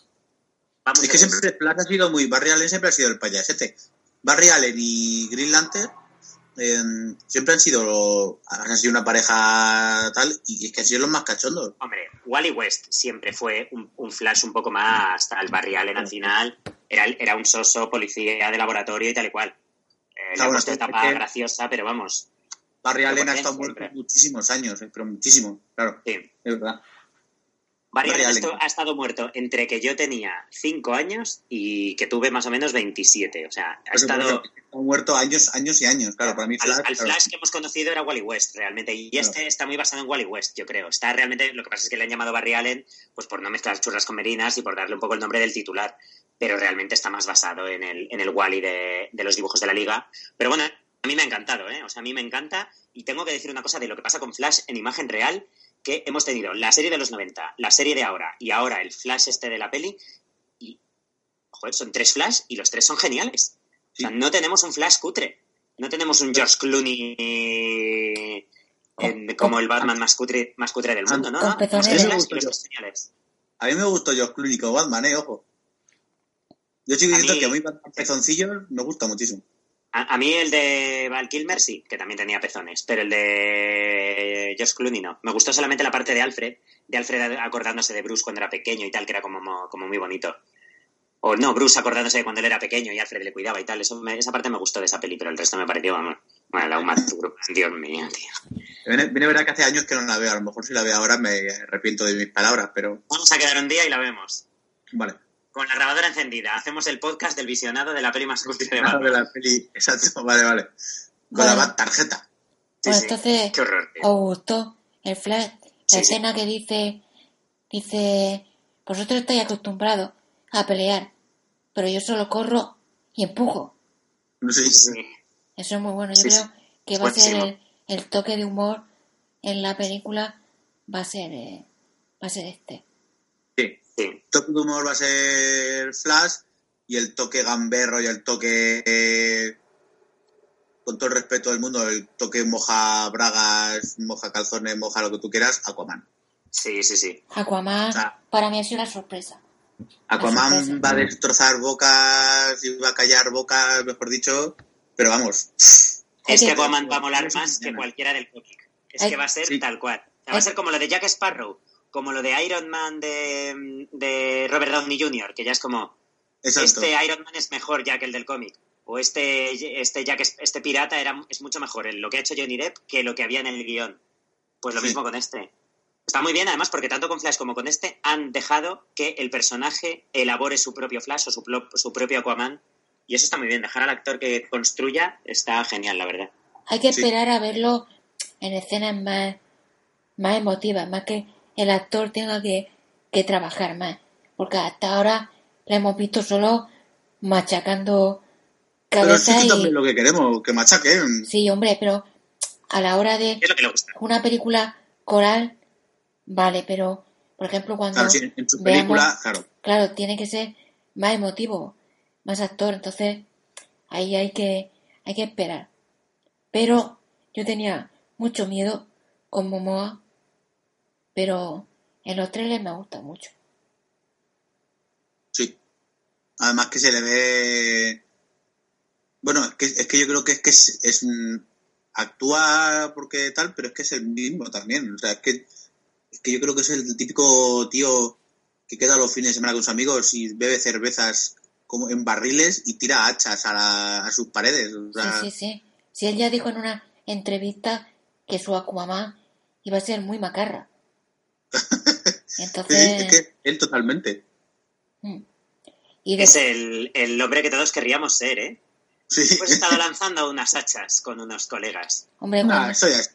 Speaker 2: es que siempre Flash ha sido muy... Barry Allen siempre ha sido el payasete. Barry Allen y Green Lantern em, siempre han sido, han sido una pareja tal y es que han sido los más cachondos.
Speaker 3: Hombre, Wally West siempre fue un, Flash un poco más al Barry Allen al final. Era, era un soso policía de laboratorio y tal y cual. Eh, la etapa graciosa, pero vamos.
Speaker 2: Barry Allen ha estado muerto muchísimos años, eh, pero muchísimo, claro. Sí. Es verdad.
Speaker 3: Barry, Allen, ha estado muerto entre que yo tenía 5 años y que tuve más o menos 27. O sea, ha estado.
Speaker 2: Ha muerto años, años y años. Claro, para mí
Speaker 3: Flash. Al, Flash que hemos conocido era Wally West, realmente. Y este está muy basado en Wally West, yo creo. Está realmente. Lo que pasa es que le han llamado Barry Allen, pues por no mezclar churras con merinas y por darle un poco el nombre del titular. Pero realmente está más basado en el, en el Wally de, de los dibujos de la liga. Pero bueno, a mí me ha encantado, ¿eh? O sea, a mí me encanta. Y tengo que decir una cosa de lo que pasa con Flash en imagen real que hemos tenido la serie de los 90, la serie de ahora y ahora el Flash este de la peli. Y, joder, son tres Flash y los tres son geniales. O sea, no tenemos un Flash cutre. No tenemos un George Clooney como el Batman más cutre, más cutre del mundo, ¿no? no los tres Flash
Speaker 2: y los tres geniales. A mí me gustó George Clooney como Batman, ¿eh? Ojo. Yo estoy diciendo que a mí pezoncillos me gusta muchísimo.
Speaker 3: A, mí el de Val Kilmer sí, que también tenía pezones, pero el de George Clooney no. Me gustó solamente la parte de Alfred, de Alfred acordándose de Bruce cuando era pequeño y tal, que era como, como muy bonito. O no, Bruce acordándose de cuando él era pequeño y Alfred le cuidaba y tal. Eso esa parte me gustó de esa peli, pero el resto me pareció, vamos, bueno, la Uma Dios mío, tío.
Speaker 2: Viene, viene verdad que hace años que no la veo. A lo mejor si la veo ahora me arrepiento de mis palabras, pero...
Speaker 3: Vamos a quedar un día y la vemos.
Speaker 2: Vale
Speaker 3: con la grabadora encendida. Hacemos el podcast del visionado de la peli más de
Speaker 2: de la peli, exacto, vale, vale. Con la tarjeta.
Speaker 1: pues entonces, Qué horror, ¿os gustó el flash? La escena que dice, dice, vosotros estáis acostumbrados a pelear, pero yo solo corro y empujo.
Speaker 2: Sí,
Speaker 1: Eso es muy bueno. Yo creo que va a ser el, toque de humor en la película, va a ser, eh, va a ser este.
Speaker 2: El toque de humor va a ser Flash y el toque gamberro y el toque, eh, con todo el respeto del mundo, el toque moja bragas, moja calzones, moja lo que tú quieras, Aquaman.
Speaker 3: Sí, sí, sí.
Speaker 1: Aquaman, para mí ha sido una sorpresa.
Speaker 2: Aquaman va a destrozar bocas y va a callar bocas, mejor dicho, pero vamos.
Speaker 3: Es que Aquaman va a molar más que cualquiera del cómic. Es que va a ser tal cual. Va a ser como lo de Jack Sparrow como lo de Iron Man de, Robert Downey Jr., que ya es como, este Iron Man es mejor ya que el del cómic. O este, este Jack, este pirata era, es mucho mejor en lo que ha hecho Johnny Depp que lo que había en el guion. Pues lo mismo con este. Está muy bien, además, porque tanto con Flash como con este han dejado que el personaje elabore su propio Flash o su, su propio Aquaman. Y eso está muy bien. Dejar al actor que construya está genial, la verdad.
Speaker 1: Hay que esperar a verlo en escenas más, más emotivas, más que el actor tenga que, que trabajar más. Porque hasta ahora le hemos visto solo machacando
Speaker 2: cabeza pero sí lo que queremos, que machaquen.
Speaker 1: Sí, hombre, pero a la hora de una película coral, vale, pero por ejemplo cuando
Speaker 2: en su película, claro.
Speaker 1: Claro, tiene que ser más emotivo, más actor, entonces ahí hay que hay que esperar. Pero yo tenía mucho miedo con Momoa pero en los trailers me gusta mucho.
Speaker 2: Sí. Además que se le ve... Bueno, es que, es que yo creo que es que es, actúa porque tal, pero es que es el mismo también. O sea, es que, es que yo creo que es el típico tío que queda los fines de semana con sus amigos y bebe cervezas como en barriles y tira hachas a, a sus paredes.
Speaker 1: Sí, sí, sí. Sí, él ya dijo en una entrevista que su Aquaman iba a ser muy macarra.
Speaker 2: Entonces... él totalmente.
Speaker 3: Mm. Es el, el, hombre que todos querríamos ser, ¿eh? Sí. Pues he estado lanzando unas hachas con unos colegas.
Speaker 1: Hombre,
Speaker 2: ah,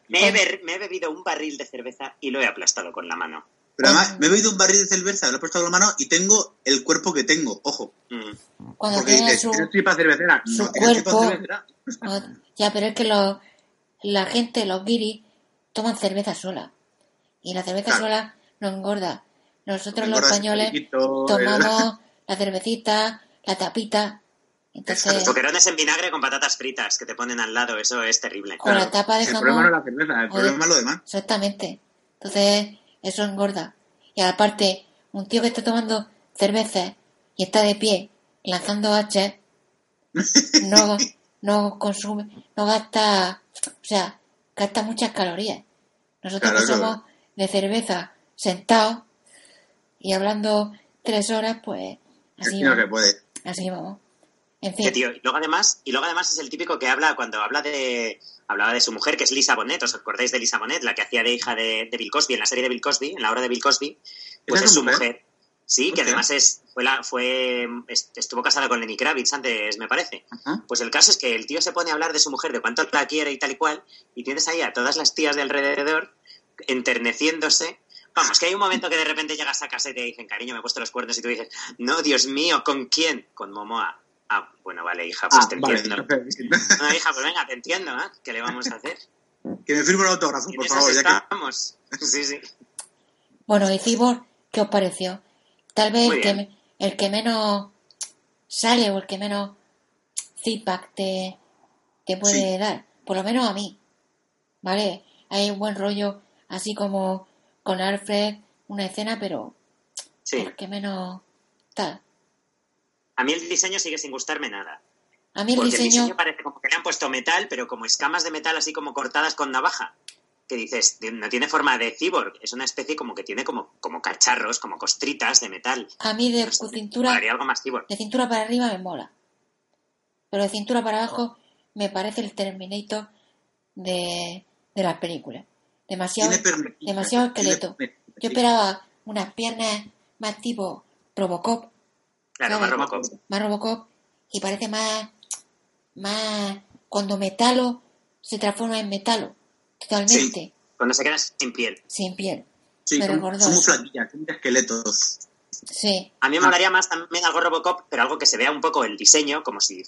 Speaker 3: me, he me, he bebido un barril de cerveza y lo he aplastado con la mano.
Speaker 2: Pero además, me he bebido un barril de cerveza, lo he aplastado con la mano y tengo el cuerpo que tengo, ojo.
Speaker 1: Mm. Cuando Porque dices, su,
Speaker 2: tripa cervecera?
Speaker 1: Su no, cuerpo, cervecera? ya, pero es que lo, la gente, los guiris, toman cerveza sola. Y la cerveza sola no engorda. Nosotros los españoles tomamos la cervecita, la tapita. Entonces,
Speaker 3: Boquerones en vinagre con patatas fritas que te ponen al lado, eso es terrible.
Speaker 1: Con la tapa de jamón.
Speaker 2: El problema no es la cerveza, el problema es lo demás.
Speaker 1: Exactamente. Entonces, eso engorda. Y aparte, un tío que está tomando cerveza y está de pie lanzando H, no, no consume, no gasta, o sea, gasta muchas calorías. Nosotros que somos de cerveza sentado y hablando tres horas, pues así
Speaker 2: no se puede.
Speaker 1: Así vamos. En fin.
Speaker 3: tío, y luego además, y luego además es el típico que habla cuando habla de hablaba de su mujer, que es Lisa Bonet, ¿os acordáis de Lisa Bonet? La que hacía de hija de, Bill Cosby, en la serie de Bill Cosby, en la obra de Bill Cosby, pues es su mujer. Sí, que además es, fue, la, fue estuvo casada con Lenny Kravitz antes, me parece. Pues el caso es que el tío se pone a hablar de su mujer, de cuánto la quiere y tal y cual, y tienes ahí a todas las tías de alrededor enterneciéndose. Vamos, que hay un momento que de repente llegas a casa y te dicen, cariño, me he puesto los cuernos, y tú dices, no, Dios mío, ¿con quién? Con Momoa. Ah, bueno, vale, hija, pues ah, te entiendo. No, hija, pues venga, te entiendo, ¿eh? ¿Qué le vamos a hacer?
Speaker 2: Que me firme el autógrafo, por favor, ya
Speaker 3: que... Sí, sí.
Speaker 1: Bueno, y Cibor, ¿qué os pareció? Tal vez el que, el que, menos sale o el que menos feedback te, te puede dar, por lo menos a mí, ¿vale? Hay un buen rollo, así como con Alfred, una escena, pero el que menos tal.
Speaker 3: A mí el diseño sigue sin gustarme nada.
Speaker 1: A mí el diseño...
Speaker 3: parece como que le han puesto metal, pero como escamas de metal así como cortadas con navaja. Que dices, no tiene forma de cyborg, es una especie como que tiene como, como cacharros, como costritas de metal.
Speaker 1: A mí de cintura...
Speaker 3: algo más
Speaker 1: De cintura para arriba me mola. Pero de cintura para abajo me parece el Terminator de, de las películas. Demasiado, demasiado esqueleto. Yo esperaba unas piernas más tipo Robocop
Speaker 3: Claro, más Robocop.
Speaker 1: Más Robocop y parece más, más cuando metalo se transforma en metalo, totalmente.
Speaker 3: cuando se queda sin piel.
Speaker 1: Sin piel.
Speaker 2: Sí, son, muy flaquillas, son esqueletos.
Speaker 1: Sí.
Speaker 3: A mí me molaría más también algo Robocop, pero algo que se vea un poco el diseño, como si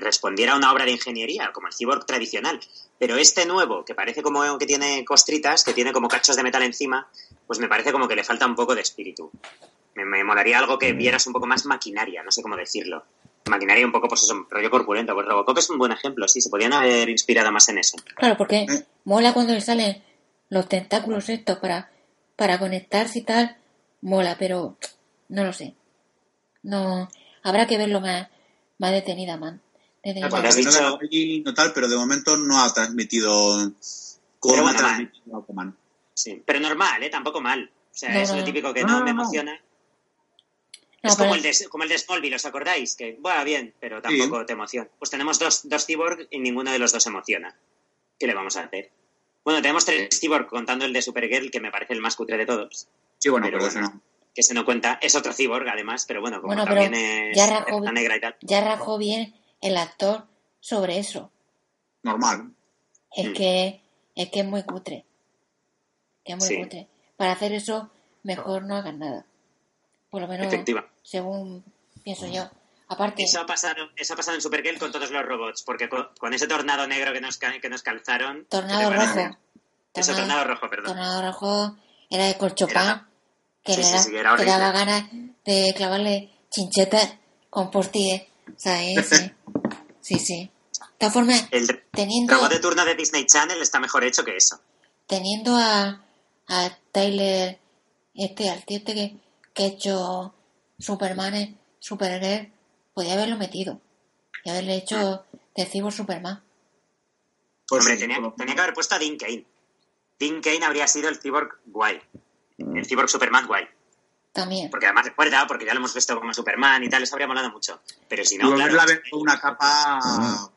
Speaker 3: respondiera a una obra de ingeniería, como el cyborg tradicional. Pero este nuevo, que parece como que tiene costritas, que tiene como cachos de metal encima, pues me parece como que le falta un poco de espíritu me, molaría algo que vieras un poco más maquinaria, no sé cómo decirlo. Maquinaria un poco, pues eso, rollo corpulento. Pues Robocop es un buen ejemplo, sí, se podían haber inspirado más en eso.
Speaker 1: Claro, porque eh. mola cuando le salen los tentáculos estos para, para conectarse y tal, mola, pero no lo sé. No, habrá que verlo más, más detenida, man.
Speaker 2: Detenida. no tal, pero de momento no ha transmitido como ha transmitido Aquaman.
Speaker 3: Sí, pero normal, ¿eh? Tampoco mal. O sea, es lo típico que no, me emociona es como, el de, como el de Smallville, ¿os acordáis? Que, bueno, bien, pero tampoco te emociona. Pues tenemos dos, dos cyborg y ninguno de los dos emociona. ¿Qué le vamos a hacer? Bueno, tenemos tres cyborg contando el de Supergirl, que me parece el más cutre de todos.
Speaker 2: Sí, bueno, pero, no.
Speaker 3: Que se no cuenta. Es otro cyborg, además, pero bueno, como también es
Speaker 1: ya rajó, negra y tal. Ya rajó bien el actor sobre eso.
Speaker 2: Normal.
Speaker 1: Es, mm. que, es que es muy cutre. Que es muy cutre. Para hacer eso, mejor no hagan nada. Por lo menos, según pienso yo. Aparte,
Speaker 3: eso ha pasado, eso ha pasado en Supergirl con todos los robots, porque con, ese tornado negro que nos, que nos calzaron.
Speaker 1: Tornado rojo.
Speaker 3: Eso, tornado rojo, perdón.
Speaker 1: Tornado rojo era de Colchopán, que, le, da, daba ganas de clavarle chinchetas con portillas. ¿Sabes? Sí, sí. sí. De todas formas,
Speaker 3: el teniendo, robot de turno de Disney Channel está mejor hecho que eso.
Speaker 1: Teniendo a, a Tyler, este, al tío este que, que ha hecho Superman, Supergirl, podía haberlo metido y haberle hecho de Cyborg Superman.
Speaker 3: Pues Hombre, tenía, tenía, que haber puesto a Dean Kane. Dean Kane habría sido el Cyborg guay. El Cyborg Superman guay.
Speaker 1: También.
Speaker 3: Porque además recuerda, porque ya lo hemos visto como Superman y tal, eso habría molado mucho. Pero si no.
Speaker 2: Claro, la una capa.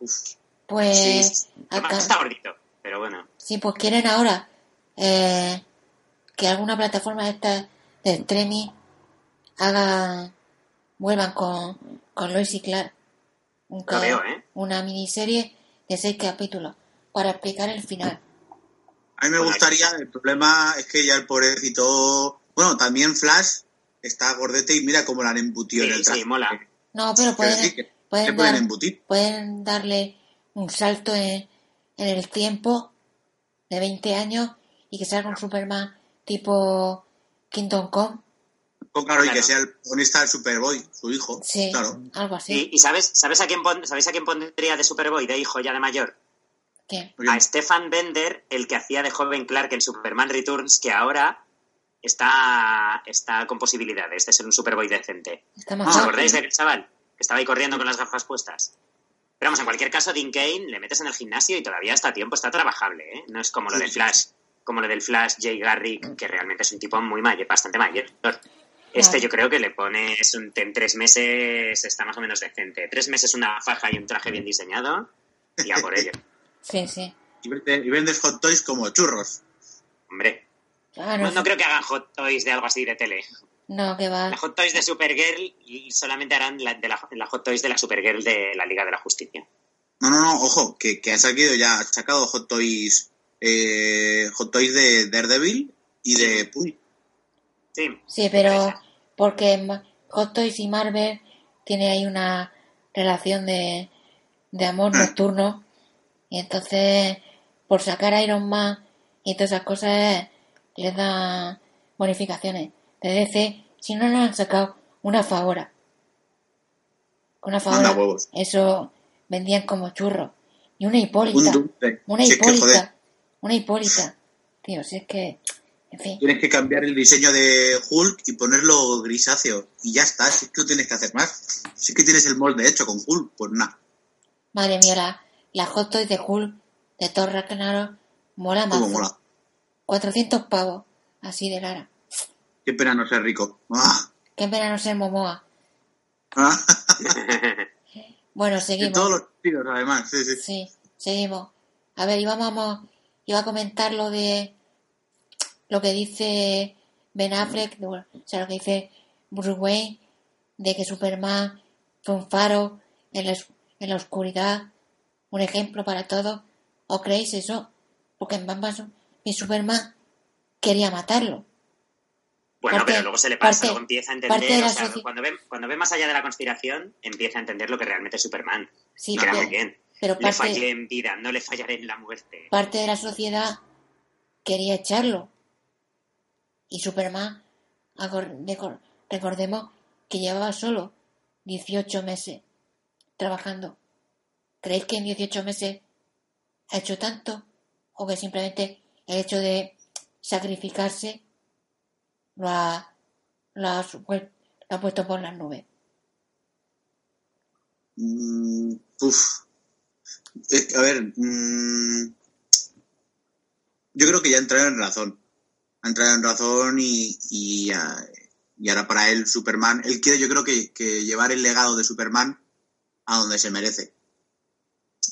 Speaker 1: Pues.
Speaker 3: está gordito, pero bueno.
Speaker 1: Sí, pues quieren ahora eh, que alguna plataforma de esta de streaming haga vuelvan con, con Lois y Clark un
Speaker 3: ¿eh?
Speaker 1: una miniserie de seis capítulos para explicar el final.
Speaker 2: A mí me gustaría, el problema es que ya el pobrecito, bueno, también Flash está gordete y mira cómo la han embutido en el
Speaker 3: traje. Sí, mola.
Speaker 1: No, pero pueden, pueden, embutir? pueden darle un salto en, en el tiempo de 20 años y que salga un Superman tipo Kingdom Come
Speaker 2: claro, y que sea el protagonista del Superboy, su hijo.
Speaker 1: Sí,
Speaker 2: claro.
Speaker 1: algo así.
Speaker 3: ¿Y, sabes, sabes, a quién sabéis a quién pondría de Superboy, de hijo ya de mayor?
Speaker 1: ¿Qué?
Speaker 3: A Stefan Bender, el que hacía de joven Clark en Superman Returns, que ahora está, está con posibilidades de ser un Superboy decente. ¿Os acordáis del chaval? Que estaba ahí corriendo con las gafas puestas. Pero vamos, en cualquier caso, Dean Kane le metes en el gimnasio y todavía está a tiempo, está trabajable, ¿eh? No es como lo de Flash, como lo del Flash Jay Garrick, que realmente es un tipo muy mayor, bastante mayor. Este yo creo que le pones en tres meses está más o menos decente. Tres meses una faja y un traje bien diseñado y a por ello.
Speaker 1: sí, sí.
Speaker 2: Y vendes hot toys como churros.
Speaker 3: Hombre. no, creo que hagan hot toys de algo así de tele.
Speaker 1: No, que va.
Speaker 3: La hot toys de Supergirl y solamente harán la, de la, hot toys de la Supergirl de la Liga de la Justicia.
Speaker 2: No, no, no, ojo, que, que ha sacado ya, ha sacado hot toys, eh, hot toys de Daredevil y de Puy.
Speaker 3: Sí.
Speaker 1: Sí, pero porque Hot Toys y Marvel tiene ahí una relación de, de amor ah. nocturno y entonces por sacar a Iron Man y todas esas cosas les da bonificaciones. De DC, si no lo han sacado una favora. Una favora, eso vendían como churro. Y una hipólita. una hipólita. una hipólita. Tío, si es que
Speaker 2: Tienes que cambiar el diseño de Hulk y ponerlo grisáceo. Y ya está, si es que no tienes que hacer más. Si es que tienes el molde hecho con Hulk, pues nada.
Speaker 1: Madre mía, la, la Hot Toys de Hulk de Thor Ragnarok mola más. mola? 400 pavos, así de rara.
Speaker 2: Qué pena no ser rico. ¡Ah!
Speaker 1: Qué pena no ser Momoa. ¿Ah? bueno, seguimos. En
Speaker 2: todos los tiros, además, sí, sí.
Speaker 1: Sí, seguimos. A ver, íbamos, iba a comentar lo de lo que dice Ben Affleck, o sea, lo que dice Bruce Wayne, de que Superman fue un faro en la, en la oscuridad, un ejemplo para todos, ¿o creéis eso? Porque en Batman mi Superman quería matarlo.
Speaker 3: Bueno, pero luego se le pasa, luego empieza a entender, o sea, cuando ve, cuando ve más allá de la conspiración, empieza a entender lo que realmente es Superman. Sí, y queda muy bien. Pero le fallé en vida, no le fallaré en la muerte.
Speaker 1: Parte de la sociedad quería echarlo. Y Superman, recordemos que llevaba solo 18 meses trabajando. ¿Creéis que en 18 meses ha hecho tanto? ¿O que simplemente el hecho de sacrificarse lo ha, puesto por las nubes?
Speaker 2: Mm, a ver, mm, yo creo que ya entraron en razón ha entrado en razón y, y, ahora para él Superman, él quiere yo creo que, llevar el legado de Superman a donde se merece.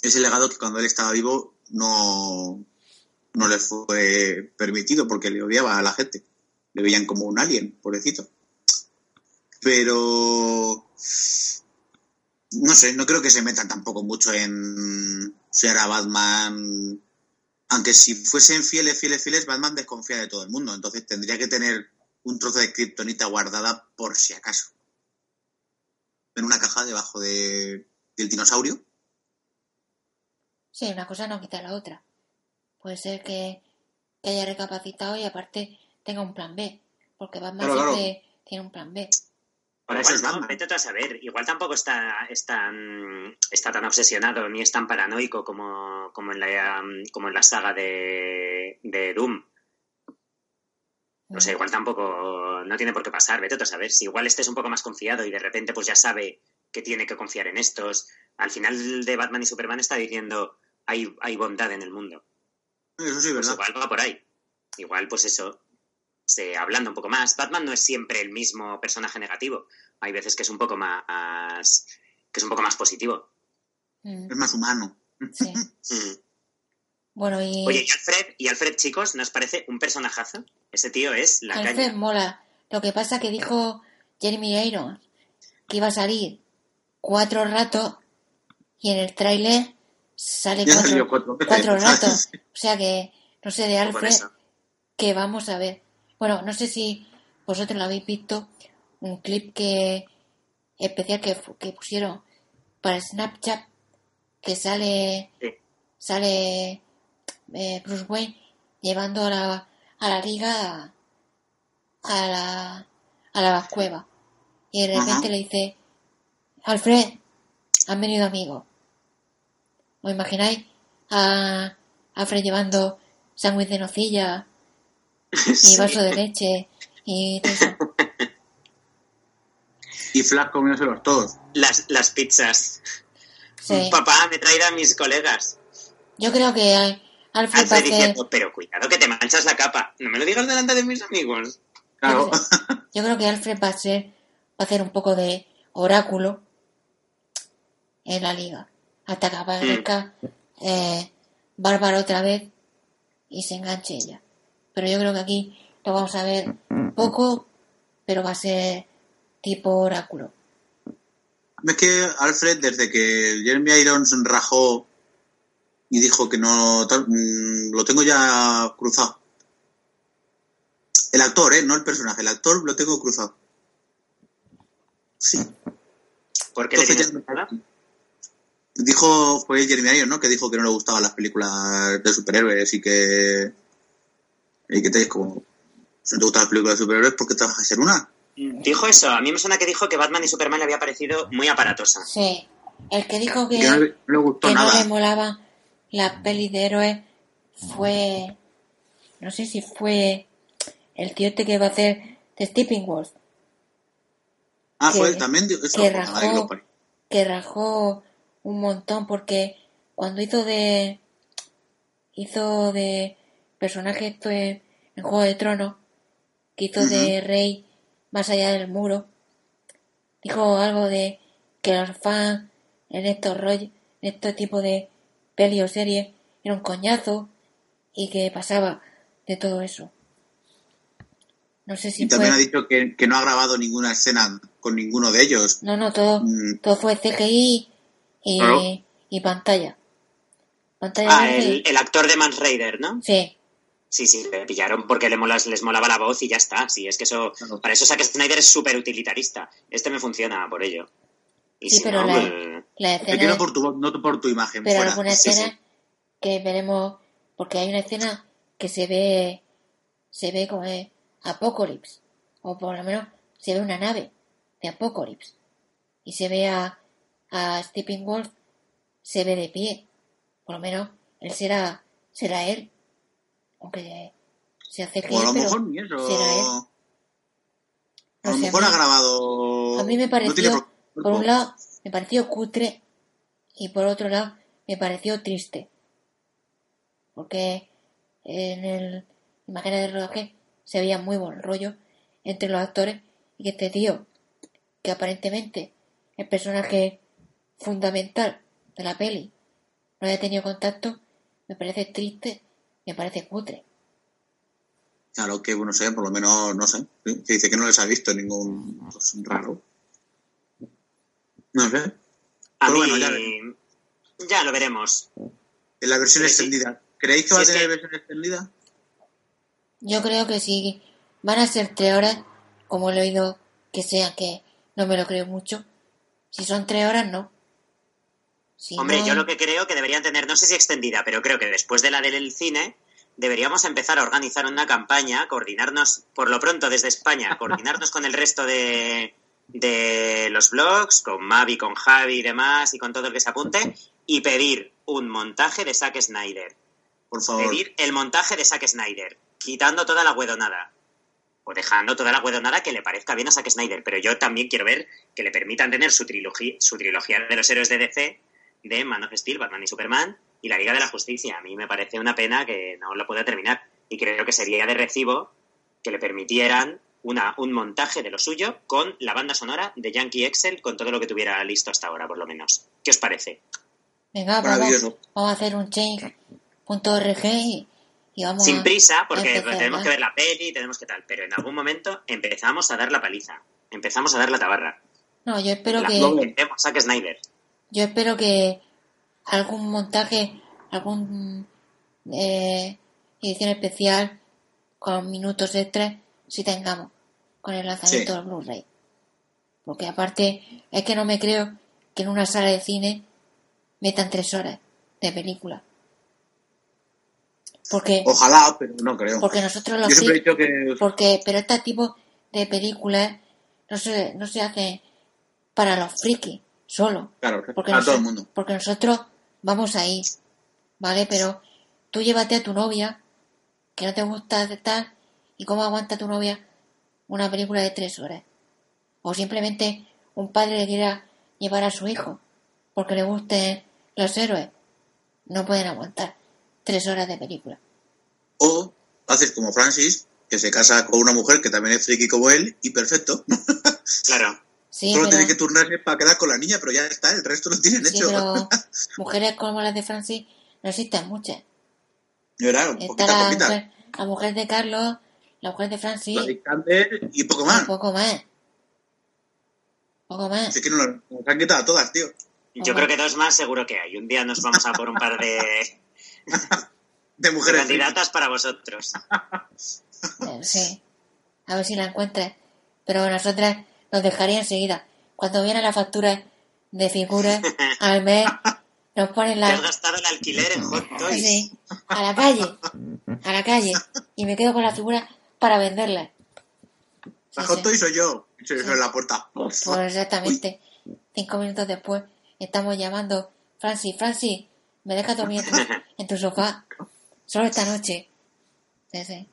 Speaker 2: Ese legado que cuando él estaba vivo no, no le fue permitido porque le odiaba a la gente. Le veían como un alien, pobrecito. Pero no sé, no creo que se metan tampoco mucho en si era Batman aunque si fuesen fieles, fieles, fieles, Batman desconfía de todo el mundo. Entonces tendría que tener un trozo de kriptonita guardada por si acaso. En una caja debajo de, del dinosaurio.
Speaker 1: Sí, una cosa no quita la otra. Puede ser que, haya recapacitado y aparte tenga un plan B. Porque Batman siempre tiene un plan B.
Speaker 3: Por eso no, vete a saber. Igual tampoco está, está, está tan obsesionado ni es tan paranoico como, como, en, la, como en la saga de, de Doom. O sea, igual tampoco no tiene por qué pasar, vete a saber. Si igual estés un poco más confiado y de repente pues ya sabe que tiene que confiar en estos. Al final de Batman y Superman está diciendo hay, hay bondad en el mundo.
Speaker 2: Eso sí,
Speaker 3: pues
Speaker 2: ¿verdad?
Speaker 3: igual va por ahí. Igual, pues eso, se, hablando un poco más. Batman no es siempre el mismo personaje negativo. Hay veces que es un poco más que es un poco más positivo.
Speaker 2: Mm. Es más humano. Sí.
Speaker 1: Mm. Bueno, y...
Speaker 3: Oye, y Alfred, y Alfred, chicos, ¿nos parece un personajazo? Ese tío es la
Speaker 1: Alfred mola. Lo que pasa que dijo Jeremy Irons que iba a salir cuatro ratos y en el tráiler sale cuatro, cuatro, ratos. O sea que, no sé, de Alfred, que vamos a ver. Bueno, no sé si vosotros lo habéis visto, un clip que especial que, que pusieron para Snapchat que sale sale eh, Bruce Wayne llevando a la, a la liga a la, a la cueva. Y de repente le dice Alfred han venido amigos ¿os imagináis a Alfred llevando sándwich de nocilla y vaso de leche y eso.
Speaker 2: Y Flash comiéndoselos todos.
Speaker 3: Las, las pizzas. Papá, me traerá a mis colegas.
Speaker 1: Yo creo que
Speaker 3: Alfred, Alfred diciendo, pero cuidado que te manchas la capa. No me lo digas delante de mis amigos.
Speaker 2: Claro.
Speaker 1: Yo creo que Alfred va a ser, va a hacer un poco de oráculo en la liga. Hasta que aparezca eh, Bárbara otra vez y se enganche ella. Pero yo creo que aquí lo vamos a ver poco, pero va a ser tipo oráculo.
Speaker 2: Es que Alfred, desde que Jeremy Irons rajó y dijo que no, mm, lo tengo ya cruzado. El actor, ¿eh? No el personaje, el actor lo tengo cruzado. Sí.
Speaker 3: ¿Por qué
Speaker 2: Dijo, fue Jeremy Irons, ¿no? Que dijo que no le gustaban las películas de superhéroes y que... Y que te como... Si no te gustan las películas de superhéroes, ¿por qué te vas a hacer una?
Speaker 3: Dijo eso. A mí me suena que dijo que Batman y Superman le había parecido muy aparatosa.
Speaker 1: Sí. El que dijo que, no le, molaba la peli de héroes fue. No sé si fue el tío este que va a hacer The Stepping Wolf.
Speaker 2: Ah, fue también.
Speaker 1: que, rajó, que rajó un montón porque cuando hizo de. hizo de personaje esto en, Juego de Tronos, que hizo de rey más allá del muro. Dijo algo de que los fans en estos rollos, en este tipo de peli o series era un coñazo y que pasaba de todo eso. No sé si
Speaker 2: y también ha dicho que, no ha grabado ninguna escena con ninguno de ellos.
Speaker 1: No, no, todo, mm. todo fue CGI y, y pantalla.
Speaker 3: pantalla ah, el, el, actor de Man Raider, ¿no?
Speaker 1: Sí.
Speaker 3: Sí, sí, le pillaron porque les, les molaba la voz y ya está. Sí, es que eso. Para eso Zack Snyder es súper utilitarista. Este me funciona por ello.
Speaker 1: sí, pero la, la, escena.
Speaker 2: quiero por tu no por tu imagen.
Speaker 1: Pero fuera. alguna escena que veremos. Porque hay una escena que se ve. Se ve como de Apocalypse. O por lo menos se ve una nave de Apocalypse. Y se ve a, a Stephen Wolf. Se ve de pie. Por lo menos él será. Será él aunque se hace que.
Speaker 2: a lo mejor ni eso. A lo mejor ha grabado.
Speaker 1: A mí me pareció. por un lado, me pareció cutre. Y por otro lado, me pareció triste. Porque en el imágenes de rodaje se veía muy buen rollo entre los actores y que este tío, que aparentemente es personaje fundamental de la peli, no haya tenido contacto, me parece triste me parece cutre.
Speaker 2: Claro que, bueno, sé, por lo menos, no sé, que dice que no les ha visto ningún pues, raro. No sé.
Speaker 3: A mí, ya, lo veremos.
Speaker 2: En la versión extendida. ¿Creéis que va a tener versión extendida?
Speaker 1: Yo creo que sí. Van a ser tres horas, como he oído que sea, que no me lo creo mucho. Si son tres horas, no.
Speaker 3: Hombre, yo lo que creo que deberían tener, no sé si extendida, pero creo que después de la del cine, deberíamos empezar a organizar una campaña, coordinarnos, por lo pronto desde España, coordinarnos con el resto de, de los blogs, con Mavi, con Javi y demás, y con todo el que se apunte, y pedir un montaje de Zack Snyder.
Speaker 2: Por favor.
Speaker 3: Pedir el montaje de Zack Snyder, quitando toda la huedonada. O dejando toda la huedonada que le parezca bien a Zack Snyder. Pero yo también quiero ver que le permitan tener su trilogía, su trilogía de los héroes de DC de Man of Steel, Batman y Superman, y la Liga de la Justicia. A mí me parece una pena que no lo pueda terminar. Y creo que sería de recibo que le permitieran una, un montaje de lo suyo con la banda sonora de Yankee Excel, con todo lo que tuviera listo hasta ahora, por lo menos. ¿Qué os parece?
Speaker 1: Venga, vamos, vamos a hacer un change.org y, y vamos
Speaker 3: Sin prisa, porque tenemos que ver la peli, tenemos que tal. Pero en algún momento empezamos a dar la paliza. Empezamos a dar la tabarra.
Speaker 1: No, yo espero que...
Speaker 3: Zack Snyder.
Speaker 1: Yo espero que algún montaje, algún eh, edición especial con minutos extras si tengamos con el lanzamiento del Blu-ray. Porque aparte es que no me creo que en una sala de cine metan tres horas de película. Porque,
Speaker 2: Ojalá, pero no creo.
Speaker 1: Porque nosotros lo sí, que... porque Pero este tipo de películas no se, no se hace para los frikis solo.
Speaker 2: Claro, porque a todo el mundo.
Speaker 1: Porque nosotros vamos ahí, ¿vale? Pero tú llévate a tu novia, que no te gusta estar, y cómo aguanta tu novia una película de tres horas. O simplemente un padre le quiera llevar a su hijo, porque le gusten los héroes. No pueden aguantar tres horas de película.
Speaker 2: O haces como Francis, que se casa con una mujer que también es friki como él y perfecto.
Speaker 3: Claro.
Speaker 2: Solo tiene que turnarse para quedar con la niña, pero ya está, el resto lo tienen
Speaker 1: sí,
Speaker 2: hecho.
Speaker 1: Pero mujeres como las de Francis no existen muchas.
Speaker 2: Era,
Speaker 1: está la, mujer, la mujer de Carlos, la mujer de Francis.
Speaker 2: y poco más.
Speaker 1: poco más. Poco más.
Speaker 2: Es que nos, han quitado todas, tío.
Speaker 3: Yo creo que dos más seguro que hay. Un día nos vamos a por un par de...
Speaker 2: de mujeres.
Speaker 3: candidatas para vosotros.
Speaker 1: Sí. A ver si la encuentras. Pero nosotras nos dejaría enseguida. Cuando viene la factura de figuras al mes, nos ponen la...
Speaker 3: Te has gastado el alquiler en Hot Toys.
Speaker 1: Sí, a la calle. A la calle. Y me quedo con la figura para venderla.
Speaker 2: la Hot Toys soy yo. Soy en la puerta.
Speaker 1: Pues exactamente. Cinco minutos después estamos llamando. Francis, Francis, ¿me dejas dormir en tu, sofá? Solo esta noche. Sí, sí.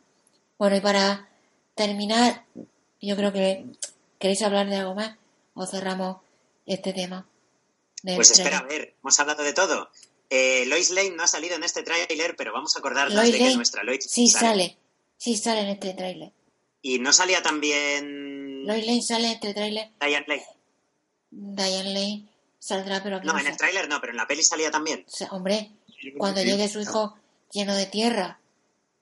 Speaker 1: Bueno, y para terminar, yo creo que queréis hablar de algo más o cerramos este tema.
Speaker 3: Pues espera, a ver, hemos hablado de todo. Eh, Lois Lane no ha salido en este tráiler, pero vamos a acordarnos de que nuestra Lois
Speaker 1: sí sale. Sí sale en este tráiler.
Speaker 3: Y no salía también...
Speaker 1: Lois Lane sale en este tráiler.
Speaker 3: Diane Lane.
Speaker 1: Diane Lane saldrá, pero...
Speaker 3: No, en el tráiler no, pero en la peli salía también.
Speaker 1: hombre, cuando llegue su hijo lleno de tierra,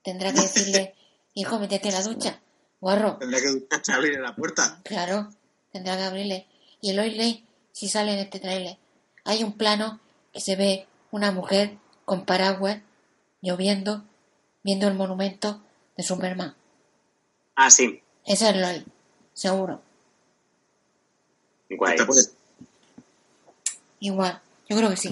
Speaker 1: tendrá que decirle, hijo, métete en la ducha. Guarro.
Speaker 2: Tendrá que abrirle la puerta.
Speaker 1: Claro, tendrá que abrirle. Y el Lane sí sale en este tráiler hay un plano que se ve una mujer con paraguas lloviendo viendo el monumento de Superman.
Speaker 3: Ah, sí.
Speaker 1: Ese es Lloyd, seguro.
Speaker 3: Igual.
Speaker 1: Igual, yo creo que sí.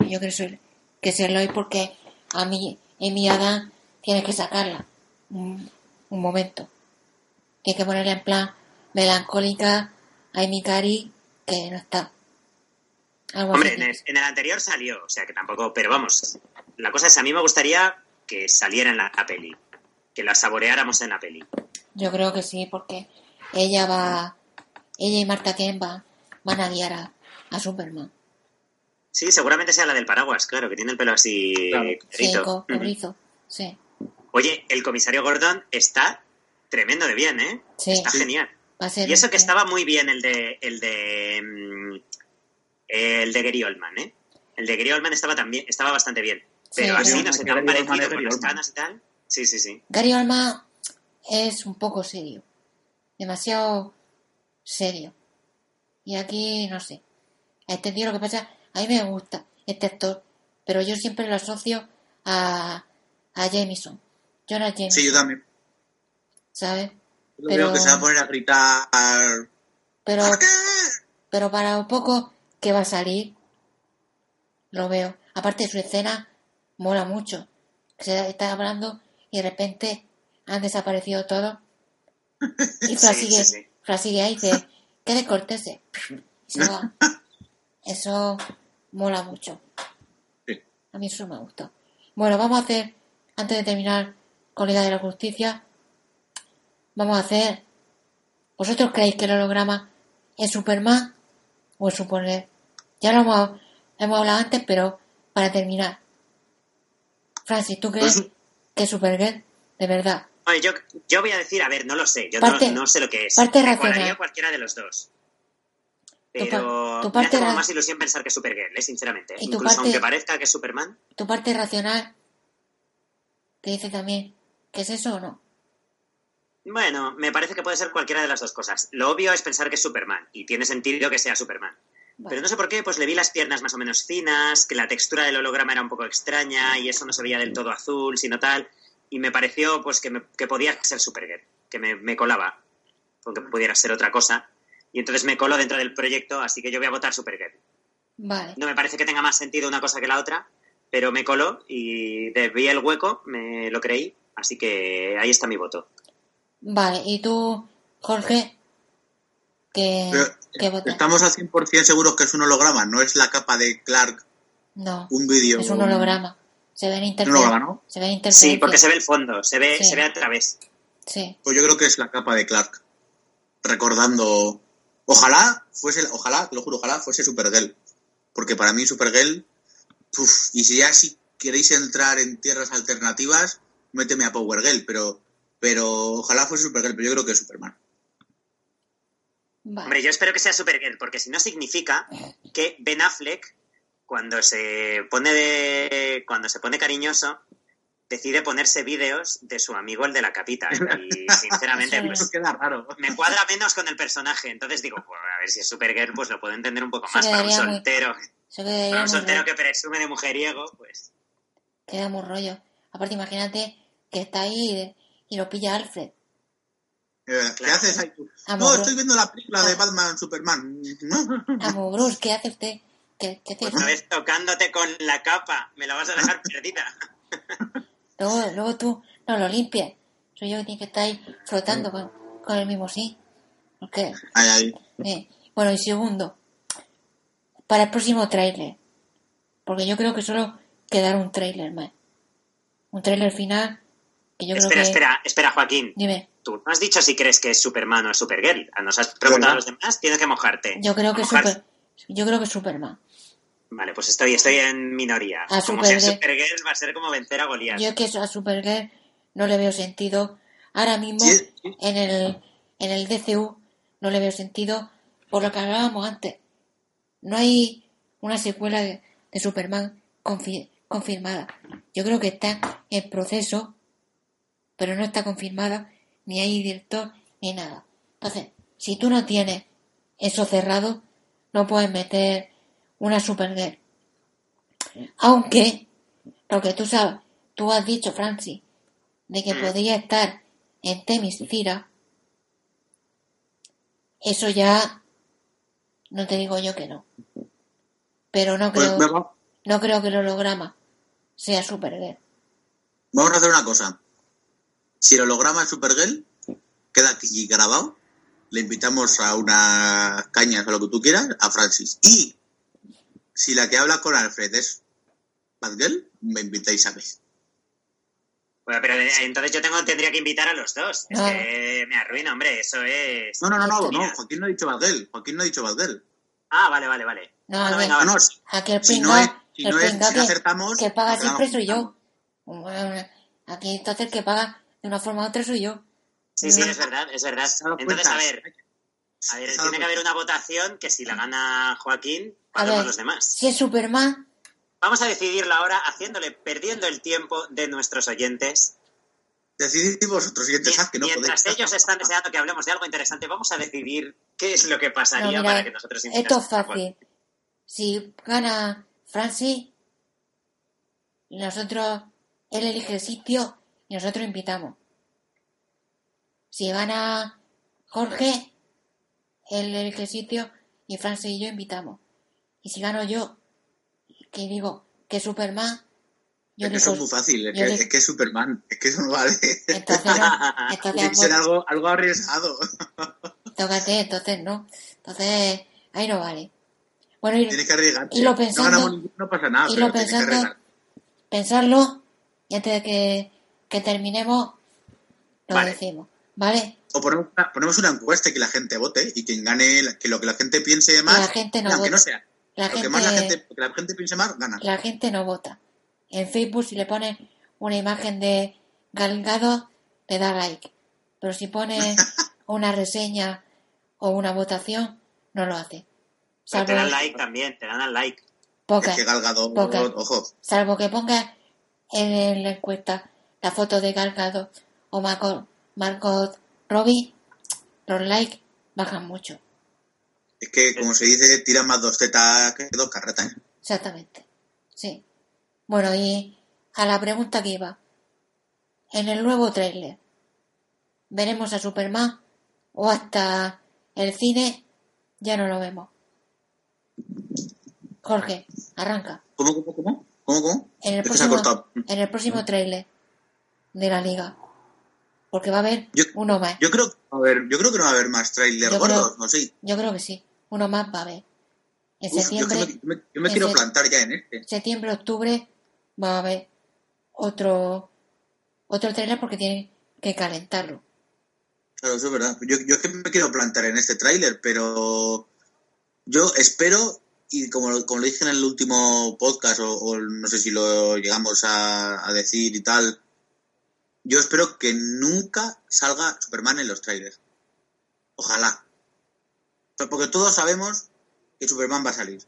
Speaker 1: Yo creo que es Lloyd porque a mí, en mi Adam, tiene que sacarla un, momento. Tiene que ponerla en plan melancólica a Amy Cari, que no está.
Speaker 3: Hombre, en el, anterior salió, o sea que tampoco, pero vamos, la cosa es, a mí me gustaría que saliera en la, peli, que la saboreáramos en la peli.
Speaker 1: Yo creo que sí, porque ella va, ella y Marta Ken van a guiar a, Superman.
Speaker 3: Sí, seguramente sea la del paraguas, claro, que tiene el pelo así
Speaker 1: Sí, cobrizo, sí.
Speaker 3: Oye, el comisario Gordon está tremendo de bien, ¿eh? Sí. Está genial. y eso que estaba muy bien el de, el de mm, el de Gary Oldman, ¿eh? El de Gary Oldman estaba también, estaba bastante bien. Pero así, no sé, tan parecido con las canas y tal. Sí, sí, sí.
Speaker 1: Gary Oldman es un poco serio. Demasiado serio. Y aquí, no sé. Entendido lo que pasa. A mí me gusta este actor, pero yo siempre lo asocio a, a Jameson. Jonah Jameson.
Speaker 2: Sí, yo también.
Speaker 1: ¿Sabes?
Speaker 2: Yo pero, que se va a poner a gritar.
Speaker 1: Pero, pero para un poco que va a salir, lo veo. Aparte su escena, mola mucho. Se está hablando y de repente han desaparecido todos. Y Fra sigue, ahí y dice, qué descortese. Eso mola mucho. A mí eso me gustó. Bueno, vamos a hacer, antes de terminar con Liga de la Justicia, vamos a hacer. ¿Vosotros creéis que el holograma es Superman? o suponer. Ya lo hemos, hablado antes, pero para terminar. Francis, ¿tú crees pues que es Supergirl? De verdad.
Speaker 3: yo, yo voy a decir, a ver, no lo sé. Yo no, sé lo que es.
Speaker 1: Parte racional.
Speaker 3: cualquiera de los dos. Pero tu, parte me hace más ilusión pensar que es Supergirl, ¿eh? sinceramente. Incluso aunque parezca que es Superman.
Speaker 1: Tu parte racional te dice también que es eso o no.
Speaker 3: Bueno, me parece que puede ser cualquiera de las dos cosas. Lo obvio es pensar que es Superman y tiene sentido que sea Superman. Pero no sé por qué, pues le vi las piernas más o menos finas, que la textura del holograma era un poco extraña y eso no se veía del todo azul, sino tal. Y me pareció pues que, podía ser Supergirl, que me, colaba, porque pudiera ser otra cosa. Y entonces me coló dentro del proyecto, así que yo voy a votar Supergirl.
Speaker 1: Vale.
Speaker 3: No me parece que tenga más sentido una cosa que la otra, pero me coló y vi el hueco, me lo creí, así que ahí está mi voto.
Speaker 1: Vale, ¿y tú, Jorge? ¿Qué,
Speaker 2: Estamos al 100% seguros que es un holograma, no es la capa de Clark.
Speaker 1: No.
Speaker 2: Un vídeo.
Speaker 1: Es un holograma. Se ve en internet.
Speaker 2: ¿no?
Speaker 1: Se ve en
Speaker 3: Sí, porque se ve el fondo, se ve, se ve a través.
Speaker 1: Sí.
Speaker 2: Pues yo creo que es la capa de Clark. Recordando. Ojalá fuese, ojalá, te lo juro, ojalá fuese Supergirl. Porque para mí Supergirl. y si ya si queréis entrar en tierras alternativas, méteme a Power Girl, pero pero ojalá fuese Supergirl, pero yo creo que es Superman.
Speaker 3: Hombre, yo espero que sea Supergirl, porque si no significa que Ben Affleck, cuando se pone de, cuando se pone cariñoso, decide ponerse vídeos de su amigo el de la capita. Y sinceramente, pues,
Speaker 2: queda raro.
Speaker 3: me cuadra menos con el personaje. Entonces digo, pues, a ver si es Supergirl, pues lo puedo entender un poco más. Para un soltero, para un soltero que presume de mujeriego, pues.
Speaker 1: Queda muy rollo. Aparte, imagínate que está ahí y lo pilla Alfred.
Speaker 2: Eh, ¿Qué haces ahí tú? no, estoy viendo la película de ah. Batman Superman.
Speaker 1: Amo Bruce, ¿qué hace usted? ¿Qué, qué
Speaker 3: pues una vez tocándote con la capa, me la vas a dejar perdida.
Speaker 1: luego, luego tú no lo limpias. Soy yo que tiene que estar ahí flotando con, con el mismo sí. ¿Qué?
Speaker 2: Ay,
Speaker 1: ay. Eh, bueno, y segundo, para el próximo tráiler. Porque yo creo que solo quedará un tráiler más. Un tráiler final que yo
Speaker 3: espera,
Speaker 1: creo que...
Speaker 3: Espera, espera, Joaquín.
Speaker 1: Dime.
Speaker 3: Tú no has dicho si crees que es Superman o es Supergirl. Nos has preguntado a los demás, tienes que mojarte.
Speaker 1: Yo creo que es super... Yo creo que es Superman.
Speaker 3: Vale, pues estoy, estoy en minoría. A como Supergirl... sea Supergirl va a ser como vencer a Goliath.
Speaker 1: Yo que a Supergirl no le veo sentido. Ahora mismo en el en el DCU no le veo sentido por lo que hablábamos antes. No hay una secuela de, Superman confirmada. Yo creo que está en proceso, pero no está confirmada ni hay director, ni nada. Entonces, si tú no tienes eso cerrado, no puedes meter una Supergirl. Aunque, lo que tú sabes, tú has dicho, Francis, de que mm. podría estar en Temis Cira, eso ya no te digo yo que no. Pero no pues creo, no creo que el holograma sea Supergirl.
Speaker 2: Vamos a hacer una cosa si el holograma Supergirl, queda aquí grabado. Le invitamos a unas cañas o lo que tú quieras, a Francis. Y si la que habla con Alfred es Batgirl, me invitáis a mí.
Speaker 3: Bueno, pero eh, entonces yo tengo, tendría que invitar a los dos. Es que me arruina, hombre, eso es.
Speaker 2: No, no, no, no, no, Joaquín no ha dicho Batgirl. Joaquín no ha dicho Batgirl.
Speaker 3: Ah, vale, vale, vale.
Speaker 1: No, bueno, venga, no, aquí el si no, es, si no, es, si acertamos. Que paga siempre soy yo. Aquí entonces el que paga de una forma u otra soy yo.
Speaker 3: Sí, sí, es verdad, es verdad. Entonces, a ver, a ver, tiene que haber una votación que si la gana Joaquín, pagamos los demás.
Speaker 1: Si es Superman.
Speaker 3: Vamos a decidirlo ahora haciéndole, perdiendo el tiempo de nuestros oyentes.
Speaker 2: Decidid vosotros, oyentes,
Speaker 3: que no Mientras ellos están deseando que hablemos de algo interesante, vamos a decidir qué es lo que pasaría para que nosotros
Speaker 1: Esto es fácil. Si gana Francis, nosotros, él elige el sitio y nosotros invitamos. Si gana Jorge, él el sitio y Francis y yo invitamos. Y si gano yo, que digo que Superman,
Speaker 2: yo es que eso es muy fácil, es, que, es Superman, es que eso no vale. Entonces no, Tiene que ser algo, algo arriesgado.
Speaker 1: Tócate, entonces no. Entonces, ahí no vale. Bueno, y,
Speaker 2: Tienes que arriesgarte.
Speaker 1: Y lo pensando,
Speaker 2: no, no pasa nada.
Speaker 1: Y lo pensando, pensarlo, y antes de que que terminemos, lo decimos, ¿vale?
Speaker 2: O ponemos una, ponemos una, encuesta y que la gente vote y quien gane, que lo que la gente piense más,
Speaker 1: la gente no,
Speaker 2: que no sea. La gente, que más la gente, que la gente piense más, gana.
Speaker 1: La gente no vota. En Facebook, si le pone una imagen de Galgado, le da like. Pero si pone una reseña o una votación, no lo hace.
Speaker 3: te dan like también, te dan al like.
Speaker 1: Poca,
Speaker 2: es que Galgado, ojo.
Speaker 1: Salvo que ponga en la encuesta la foto de Galgado o Margot, Robbie, los likes bajan mucho.
Speaker 2: Es que, como se dice, tira más dos tetas que dos carretas.
Speaker 1: Exactamente. Sí. Bueno, y a la pregunta que iba. En el nuevo trailer, ¿veremos a Superman? ¿O hasta el cine ya no lo vemos? Jorge, arranca.
Speaker 2: ¿Cómo, cómo, cómo? ¿Cómo, cómo?
Speaker 1: En el, próximo, en el próximo trailer de la liga. Porque va a haber uno más.
Speaker 2: Yo creo, a ver, yo creo que no va a haber más trailers gordos, ¿no? Sí.
Speaker 1: Yo creo que sí. Uno más va a haber. En septiembre.
Speaker 2: Yo, me, quiero plantar ya en este.
Speaker 1: Septiembre, octubre va a haber otro otro trailer porque tienen que calentarlo.
Speaker 2: Claro, eso es verdad. Yo, yo es que me quiero plantar en este tráiler, pero yo espero, y como, como lo dije en el último podcast, o, no sé si lo llegamos a decir y tal, yo espero que nunca salga Superman en los trailers. Ojalá. Porque todos sabemos que Superman va a salir.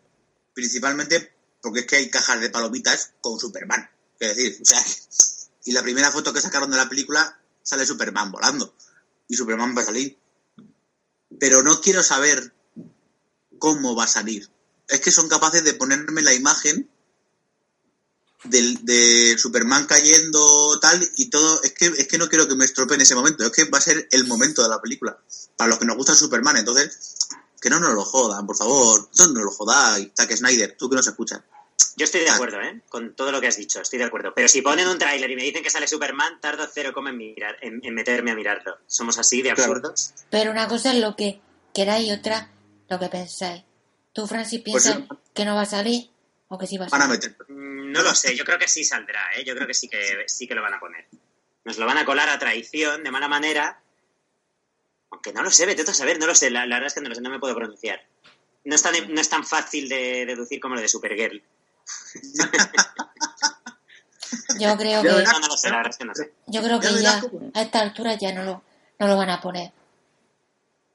Speaker 2: Principalmente porque es que hay cajas de palomitas con Superman. Es decir, o sea, y la primera foto que sacaron de la película sale Superman volando. Y Superman va a salir. Pero no quiero saber cómo va a salir. Es que son capaces de ponerme la imagen de, Superman cayendo tal y todo. Es que, es que no quiero que me estropeen ese momento. Es que va a ser el momento de la película. Para los que nos gusta Superman. Entonces, que no nos lo jodan, por favor. No nos lo jodáis. Zack Snyder, tú que nos escuchas.
Speaker 3: Yo estoy de acuerdo, ¿eh? Con todo lo que has dicho, estoy de acuerdo. Pero si ponen un tráiler y me dicen que sale Superman, tardo cero como en, mirar, en, meterme a mirarlo. Somos así de absurdos.
Speaker 1: Pero una cosa es lo que queráis y otra lo que pensáis. ¿Tú, Francis, pues piensas que no va a salir o que sí va a salir?
Speaker 3: Mm, no lo sé, yo creo que sí saldrá, ¿eh? Yo creo que sí que, sí que lo van a poner. Nos lo van a colar a traición, de mala manera. Aunque no lo sé, vete a saber, no lo sé. La, verdad es que no lo sé, no me puedo pronunciar. No es tan, no es tan fácil de deducir como lo de Supergirl.
Speaker 1: yo creo que. Yo creo que ya a esta altura ya no lo, no lo van a poner.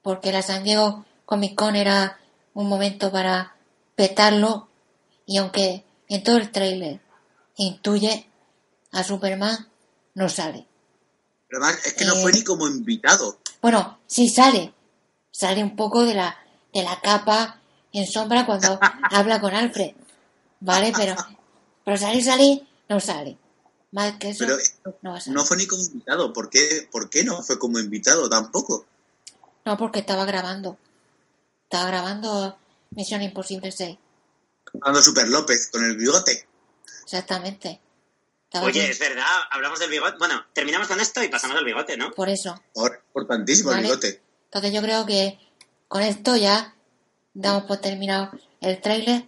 Speaker 1: Porque la San Diego Comic Con era un momento para petarlo. Y aunque en todo el trailer intuye a Superman, no sale.
Speaker 2: Pero además es que no fue eh, ni como invitado.
Speaker 1: Bueno, sí sale. Sale un poco de la, de la capa en sombra cuando habla con Alfred. ¿Vale? Pero, pero salir, salir, no sale. Más que eso, no,
Speaker 2: no fue ni como invitado. ¿Por qué, ¿Por qué no fue como invitado tampoco?
Speaker 1: No, porque estaba grabando. Estaba grabando Misión Imposible 6.
Speaker 2: Grabando Super López con el bigote.
Speaker 1: Exactamente.
Speaker 3: Oye, es verdad, hablamos del bigote. Bueno, terminamos con esto y pasamos al bigote, ¿no?
Speaker 1: Por eso.
Speaker 2: importantísimo el bigote.
Speaker 1: Entonces yo creo que con esto ya damos por terminado el tráiler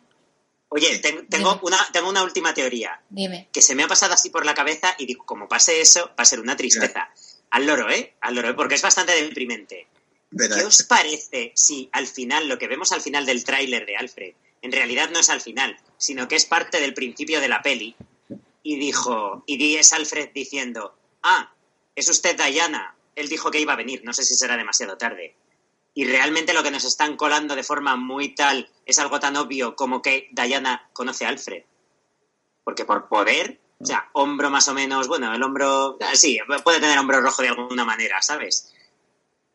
Speaker 3: Oye, tengo, una, tengo una última teoría.
Speaker 1: Dime.
Speaker 3: Que se me ha pasado así por la cabeza y digo, como pase eso, va a ser una tristeza. Al loro, ¿eh? Al loro, ¿eh? porque es bastante deprimente. ¿Qué os parece si al final, lo que vemos al final del tráiler de Alfred, en realidad no es al final, sino que es parte del principio de la peli? Y dijo, y es Alfred diciendo, ah, es usted Diana. Él dijo que iba a venir, no sé si será demasiado tarde y realmente lo que nos están colando de forma muy tal es algo tan obvio como que Diana conoce a Alfred. Porque por poder, o sea, hombro más o menos, bueno, el hombro, sí, puede tener hombro rojo de alguna manera, ¿sabes?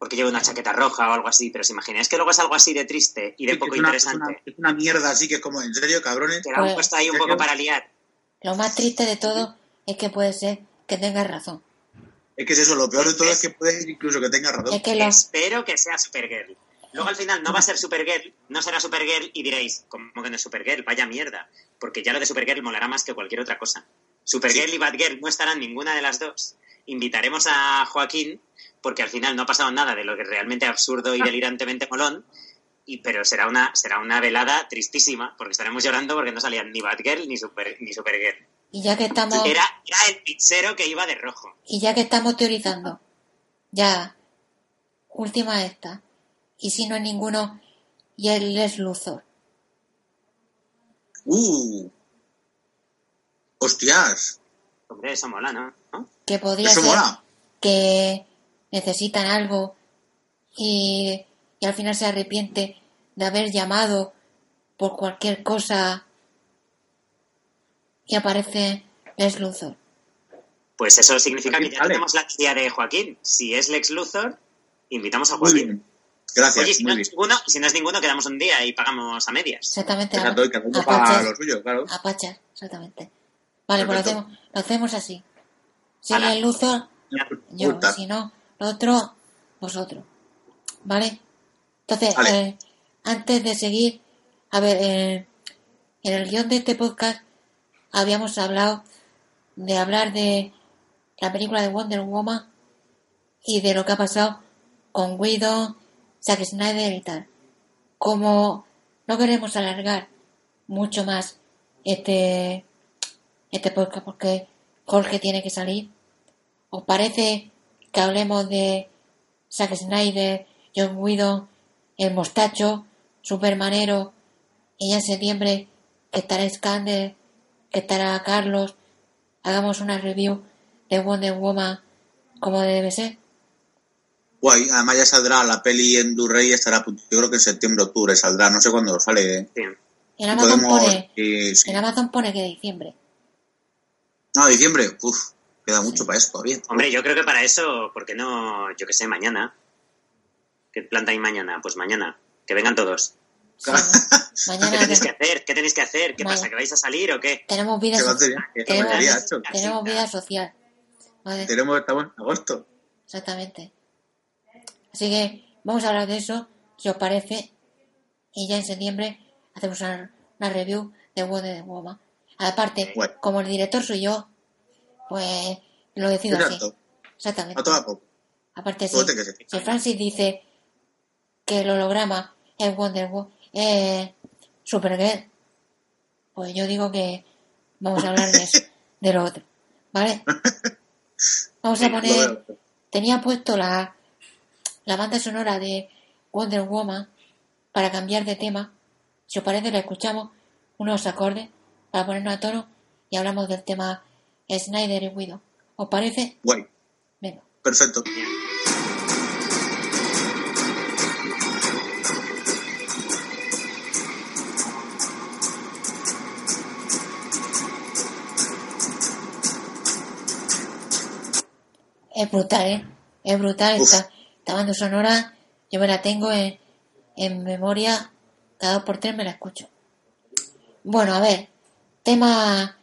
Speaker 3: Porque lleva una chaqueta roja o algo así, pero si imagináis que luego es algo así de triste y de poco interesante.
Speaker 2: Es una, mierda así que es como, ¿en serio, cabrones?
Speaker 3: Que la han pues, puesto ahí un poco para liar.
Speaker 1: Lo más triste de todo es que puede ser que tengas razón.
Speaker 2: Es que es eso, lo peor de todo es, que puede incluso que tenga razón.
Speaker 3: Espero que sea Supergirl. Luego al final no va a ser Supergirl, no será Supergirl y diréis, ¿cómo que no es Supergirl? Vaya mierda. Porque ya lo de Supergirl molará más que cualquier otra cosa. Supergirl y Batgirl no estarán ninguna de las dos. Invitaremos a Joaquín, porque al final no ha pasado nada de lo que es realmente absurdo y delirantemente molón. Y, pero será una, será una velada tristísima, porque estaremos llorando porque no salían ni Batgirl ni, Super, ni Supergirl.
Speaker 1: Y ya que estamos...
Speaker 3: Era, el pizzero que iba de rojo.
Speaker 1: Y ya que estamos teorizando, ya, última esta. Y si no es ninguno, y él es Luthor.
Speaker 2: ¡Uh! ¡Hostias!
Speaker 3: Hombre, eso mola, ¿no?
Speaker 1: Que podría ser que necesitan algo y, y al final se arrepiente de haber llamado por cualquier cosa y aparece Lex Luthor.
Speaker 3: Pues eso significa que ya tenemos la tía de Joaquín. Si es Lex Luthor, invitamos a Joaquín.
Speaker 2: Gracias.
Speaker 3: Oye, si, no es ninguno, si no es ninguno, quedamos un día y pagamos a medias.
Speaker 1: Exactamente.
Speaker 2: Exacto, y cada uno paga lo suyo, claro.
Speaker 1: A pachas, exactamente. Vale, pues lo hacemos, lo hacemos así. Si es Lex Luthor, yo. Si no, otro, vosotros. ¿Vale? Entonces, eh, antes de seguir, a ver, eh, en el guion de este podcast habíamos hablado de hablar de la película de Wonder Woman y de lo que ha pasado con Guido, Zack Snyder y tal. Como no queremos alargar mucho más este, este podcast porque Jorge tiene que salir, ¿os parece que hablemos de Zack Snyder, John Guido, el mostacho, Supermanero y ya en septiembre que estará Scander que estará Carlos, hagamos una review de Wonder Woman como debe ser.
Speaker 2: Guay, además ya saldrá la peli en Blu-ray, estará, yo creo que en septiembre, octubre saldrá, no sé cuándo sale.
Speaker 1: En, Amazon pone, en Amazon pone que diciembre.
Speaker 2: No, diciembre, uff, queda mucho para eso todavía.
Speaker 3: Hombre, yo creo que para eso, ¿por qué no, yo qué sé, mañana? ¿Qué planta hay mañana? Pues mañana, que vengan todos. mañana ¿Qué tenéis que hacer? ¿Qué tenéis que hacer? ¿Qué pasa? ¿Que vais a salir o qué?
Speaker 1: Tenemos vida, tenemos, tenemos vida social.
Speaker 2: Tenemos, estamos en agosto.
Speaker 1: Exactamente. Así que vamos a hablar de eso, si os parece. Y ya en septiembre hacemos una, review de Wonder Woman. Aparte, como el director soy yo, pues lo decido así. Exactamente. Aparte, si, si Francis dice que el holograma es Wonder Woman, es Supergirl, pues yo digo que vamos a hablar de, eso, de lo otro. ¿Vale? Vamos a poner. Tenía puesto la, la banda sonora de Wonder Woman para cambiar de tema. Si os parece, la escuchamos unos acordes para ponernos a tono y hablamos del tema Snyder y Widow. ¿Os parece?
Speaker 2: Guay. Venga. Perfecto.
Speaker 1: Es brutal, ¿eh? Es brutal. Esta, esta, banda sonora yo me la tengo en, en memoria. Cada dos por tres me la escucho. Bueno, a ver. Tema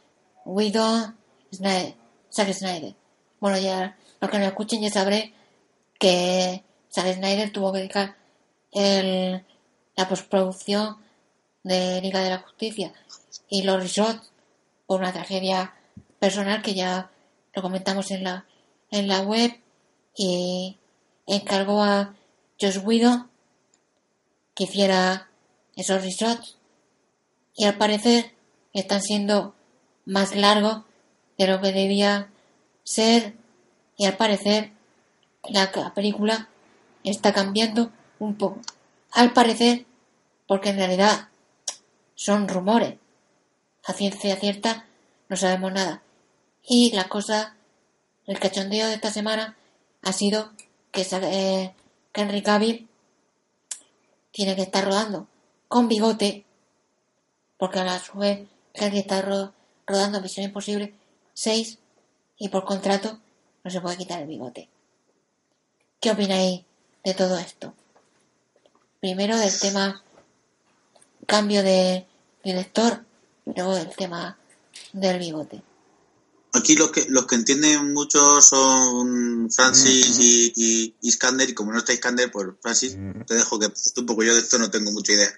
Speaker 1: Widow Snyder. Snyder. Bueno, ya los que me escuchen ya sabré que Zack Snyder tuvo que dedicar la postproducción de Liga de la Justicia y los resorts por una tragedia personal que ya lo comentamos en la en la web y encargó a Josh Widow que hiciera esos resorts y al parecer están siendo más largos de lo que debía ser y al parecer la película está cambiando un poco. Al parecer, porque en realidad son rumores. A ciencia cierta no sabemos nada. Y la cosa el cachondeo de esta semana ha sido que, eh, Henry Cavill tiene que estar rodando con bigote, porque a la vez Henry está rodando Misión Imposible 6 y por contrato no se puede quitar el bigote. ¿Qué opináis de todo esto? Primero del tema cambio de director, luego del tema del bigote.
Speaker 2: Aquí los que, los que entienden mucho son Francis y, y, Iskander, y como no está Iskander, pues Francis, te dejo que un poco yo de esto no tengo mucha idea.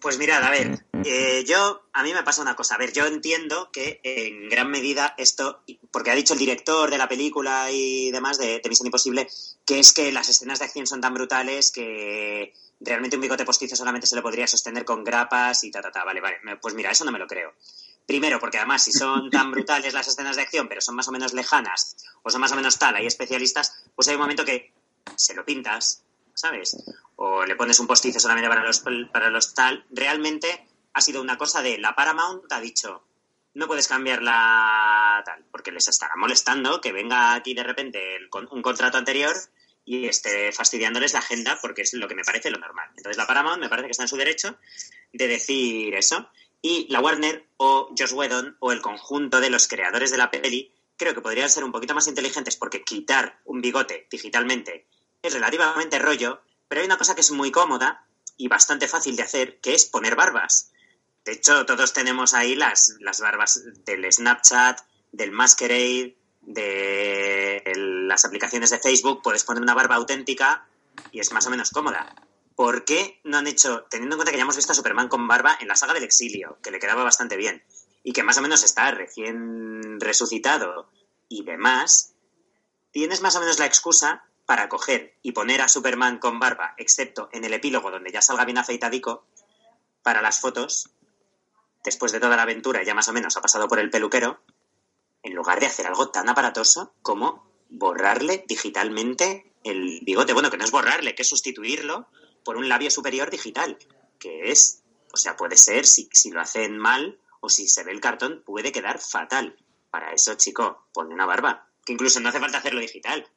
Speaker 3: Pues mirad, a ver, eh, yo, a mí me pasa una cosa, a ver, yo entiendo que en gran medida esto, porque ha dicho el director de la película y demás de, de Misión Imposible, que es que las escenas de acción son tan brutales que realmente un bigote postizo solamente se lo podría sostener con grapas y ta, ta, ta, vale, vale, pues mira, eso no me lo creo. Primero, porque además, si son tan brutales las escenas de acción, pero son más o menos lejanas, o son más o menos tal, hay especialistas, pues hay un momento que se lo pintas, ¿sabes? O le pones un postizo solamente para los, para los tal. Realmente ha sido una cosa de la Paramount ha dicho, no puedes cambiar la tal, porque les estará molestando que venga aquí de repente un contrato anterior y esté fastidiándoles la agenda porque es lo que me parece lo normal. Entonces la Paramount me parece que está en su derecho de decir eso. Y la Warner o Josh Whedon o el conjunto de los creadores de la peli creo que podrían ser un poquito más inteligentes porque quitar un bigote digitalmente es relativamente rollo, pero hay una cosa que es muy cómoda y bastante fácil de hacer, que es poner barbas. De hecho, todos tenemos ahí las, las barbas del Snapchat, del Masquerade, de las aplicaciones de Facebook. Puedes poner una barba auténtica y es más o menos cómoda. ¿Por qué no han hecho, teniendo en cuenta que ya hemos visto a Superman con barba en la saga del exilio, que le quedaba bastante bien, y que más o menos está recién resucitado y demás, tienes más o menos la excusa para coger y poner a Superman con barba, excepto en el epílogo donde ya salga bien afeitadico, para las fotos, después de toda la aventura, ya más o menos ha pasado por el peluquero, en lugar de hacer algo tan aparatoso como borrarle digitalmente el bigote. Bueno, que no es borrarle, que es sustituirlo por un labio superior digital, que es, o sea, puede ser, si, si lo hacen mal o si se ve el cartón, puede quedar fatal. Para eso, chico, ponle una barba, que incluso no hace falta hacerlo digital.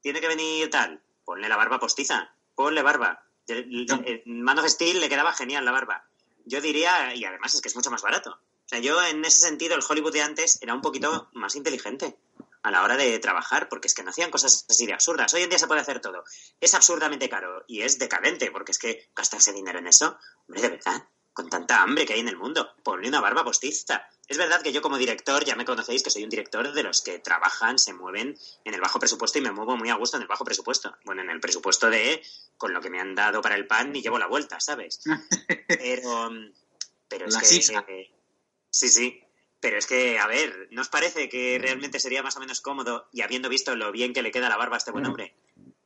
Speaker 3: tiene que venir tal, ponle la barba postiza, ponle barba. Man of Steel le quedaba genial la barba. Yo diría, y además es que es mucho más barato. O sea, yo en ese sentido, el Hollywood de antes era un poquito más inteligente a la hora de trabajar, porque es que no hacían cosas así de absurdas. Hoy en día se puede hacer todo. Es absurdamente caro y es decadente, porque es que gastarse dinero en eso, hombre, de verdad, con tanta hambre que hay en el mundo, ponle una barba postiza. Es verdad que yo como director, ya me conocéis que soy un director de los que trabajan, se mueven en el bajo presupuesto y me muevo muy a gusto en el bajo presupuesto. Bueno, en el presupuesto de con lo que me han dado para el pan y llevo la vuelta, ¿sabes? Pero, pero es que... sí, sí. Pero es que, a ver, ¿no os parece que realmente sería más o menos cómodo y habiendo visto lo bien que le queda la barba a este buen hombre?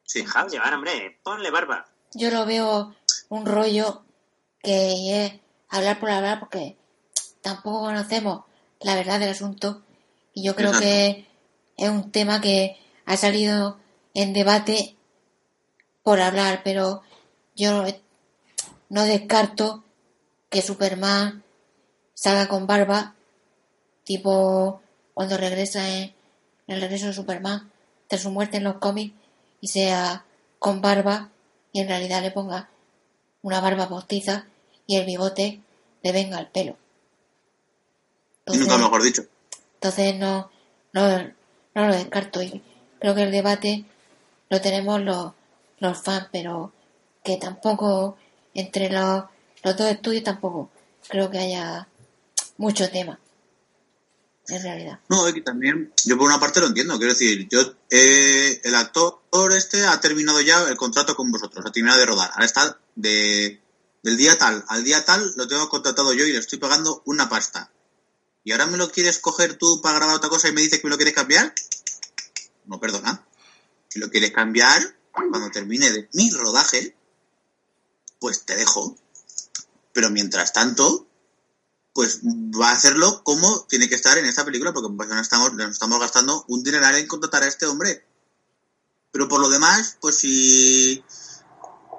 Speaker 3: Sí. Dejaos llevar, hombre, ponle barba.
Speaker 1: Yo lo veo un rollo que es hablar por hablar porque tampoco conocemos la verdad del asunto y yo creo que es un tema que ha salido en debate por hablar, pero yo no descarto que Superman salga con barba tipo cuando regresa en, el regreso de Superman, tras su muerte en los cómics, y sea con barba y en realidad le ponga una barba postiza y el bigote le venga al pelo.
Speaker 2: Nunca mejor dicho.
Speaker 1: Entonces no, no, no lo descarto y creo que el debate lo tenemos los, los fans, pero que tampoco entre los, los dos estudios tampoco creo que haya mucho tema en realidad.
Speaker 2: No, es que también, yo por una parte lo entiendo, quiero decir, yo, eh, el actor este ha terminado ya el contrato con vosotros, ha terminado de rodar, ahora está de, del día tal al día tal, lo tengo contratado yo y le estoy pagando una pasta. ¿Y ahora me lo quieres coger tú para grabar otra cosa y me dices que me lo quieres cambiar? No, perdona. Si lo quieres cambiar, cuando termine de mi rodaje, pues te dejo. Pero mientras tanto, pues va a hacerlo como tiene que estar en esta película, porque pues no estamos, nos estamos gastando un dineral en contratar a este hombre. Pero por lo demás, pues si...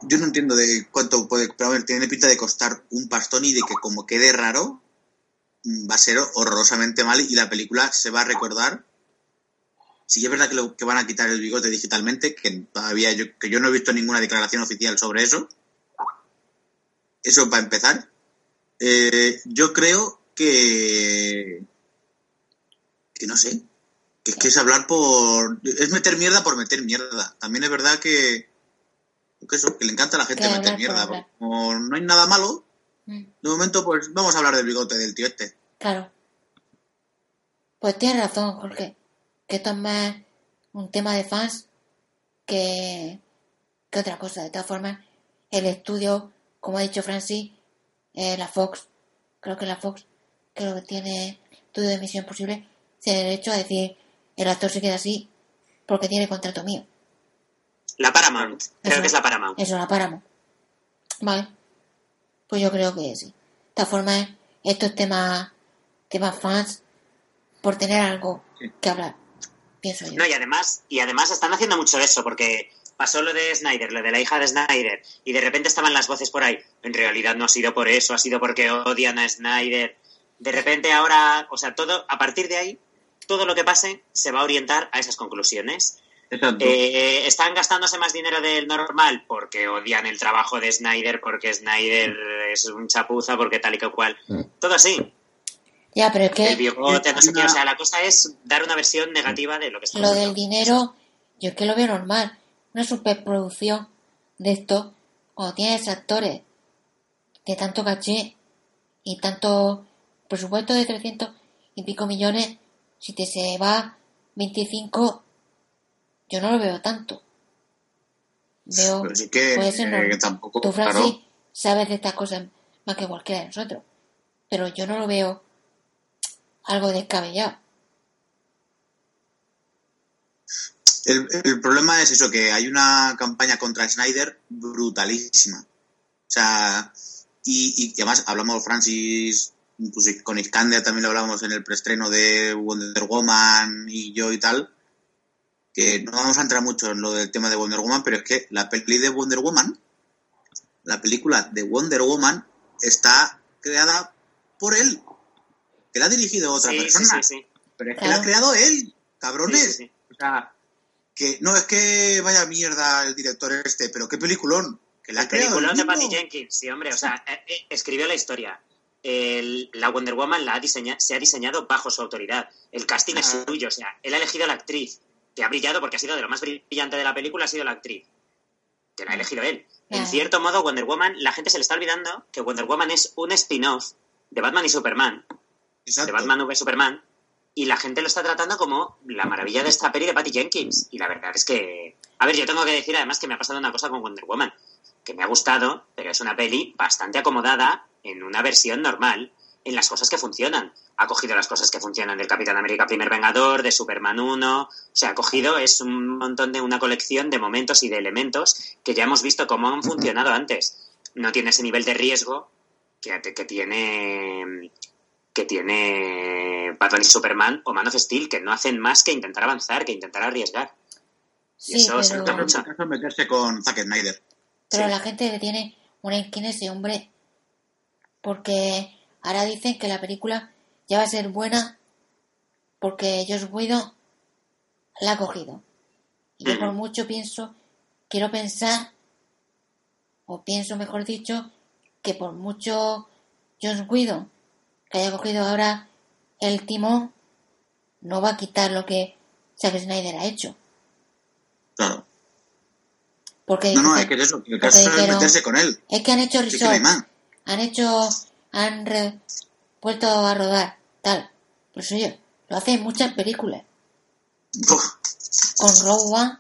Speaker 2: Yo no entiendo de cuánto puede... Pero a ver, tiene pinta de costar un pastón y de que como quede raro, mm, va a ser horrorosamente mal y la película se va a recordar. Si es verdad que, lo, que van a quitar el bigote digitalmente, que todavía yo, que yo no he visto ninguna declaración oficial sobre eso. Eso va a empezar eh, yo creo que. que no sé. Que es que es hablar por. Es meter mierda por meter mierda. También es verdad que. que eso, que le encanta a la gente meter mierda. Como no hay nada malo, mm. de momento, pues vamos a hablar del bigote del tío este.
Speaker 1: Claro. Pues tienes razón, Jorge. Que esto es más un tema de fans que, que otra cosa. De todas formas, el estudio, como ha dicho Francis, eh, la Fox, creo que la Fox, creo que tiene estudio de emisión posible, tiene derecho a decir el actor se queda así porque tiene contrato mío.
Speaker 3: La Paramount, creo que es la Paramount.
Speaker 1: Eso, la Paramount. Vale. Pues yo creo que sí. De esta forma, esto es tema, tema fans por tener algo que hablar. Pienso yo.
Speaker 3: No, y además, y además están haciendo mucho eso, porque pasó lo de Snyder, lo de la hija de Snyder, y de repente estaban las voces por ahí. En realidad no ha sido por eso, ha sido porque odian a Snyder. De repente ahora, o sea, todo, a partir de ahí, todo lo que pase se va a orientar a esas conclusiones. Eh, están gastándose más dinero del normal porque odian el trabajo de Snyder, porque Snyder es un chapuza, porque tal y que cual. Mm. Todo así.
Speaker 1: Ya, pero es que.
Speaker 3: El o sea, la cosa es dar una versión negativa de lo que está
Speaker 1: Lo del dinero, yo es que lo veo normal una superproducción de esto, cuando tienes actores de tanto caché y tanto presupuesto de 300 y pico millones, si te se va 25, yo no lo veo tanto. Veo,
Speaker 2: que, puede ser eh, tampoco,
Speaker 1: Tú, Francis, sabes de estas cosas más que cualquiera de nosotros, pero yo no lo veo algo descabellado.
Speaker 2: El, problema es eso, que hay una campaña contra Snyder brutalísima. O sea, y, además hablamos, Francis, incluso con Iskander también lo hablamos en el preestreno de Wonder Woman y yo y tal, que no vamos a entrar mucho en lo del tema de Wonder Woman, pero es que la peli de Wonder Woman, la película de Wonder Woman, está creada por él, que la ha dirigido otra persona. Pero es que la ha creado él, cabrones. O sea, que no es que vaya mierda el director este, pero qué peliculón. Que la
Speaker 3: el peliculón de Patty Jenkins, sí, hombre, o sea, eh, eh, escribió la historia. la Wonder Woman la ha se ha diseñado bajo su autoridad. El casting es suyo, o sea, él ha elegido a la actriz, que ha brillado porque ha sido de lo más brillante de la película, ha sido la actriz. Que la ha elegido él. En cierto modo, Wonder Woman, la gente se le está olvidando que Wonder Woman es un spin-off de Batman y Superman. De Batman v Superman, y la gente lo está tratando como la maravilla de esta peli de Patty Jenkins. Y la verdad es que. A ver, yo tengo que decir además que me ha pasado una cosa con Wonder Woman, que me ha gustado, pero es una peli bastante acomodada en una versión normal, en las cosas que funcionan. Ha cogido las cosas que funcionan del Capitán América Primer Vengador, de Superman 1, o sea, ha cogido, es un montón de una colección de momentos y de elementos que ya hemos visto cómo han funcionado antes. No tiene ese nivel de riesgo que, que tiene que tiene Batman y Superman o Man of Steel, que no hacen más que intentar avanzar, que intentar arriesgar.
Speaker 1: y eso
Speaker 2: se nota mucho. meterse con Zack Snyder.
Speaker 1: Pero la gente le tiene una inquina ese hombre. Porque ahora dicen que la película ya va a ser buena porque Josh Whedon la ha cogido. Y yo por mucho pienso, quiero pensar, o pienso mejor dicho, que por mucho Josh Whedon que haya cogido ahora el timón no va a quitar lo que Zack Snyder ha hecho.
Speaker 2: Claro.
Speaker 1: Porque
Speaker 2: no, no, es que es eso, que el caso es meterse con él.
Speaker 1: Es que han hecho resort, han hecho, han vuelto a rodar, tal. Pues oye, lo hacen muchas películas. Con Rogue One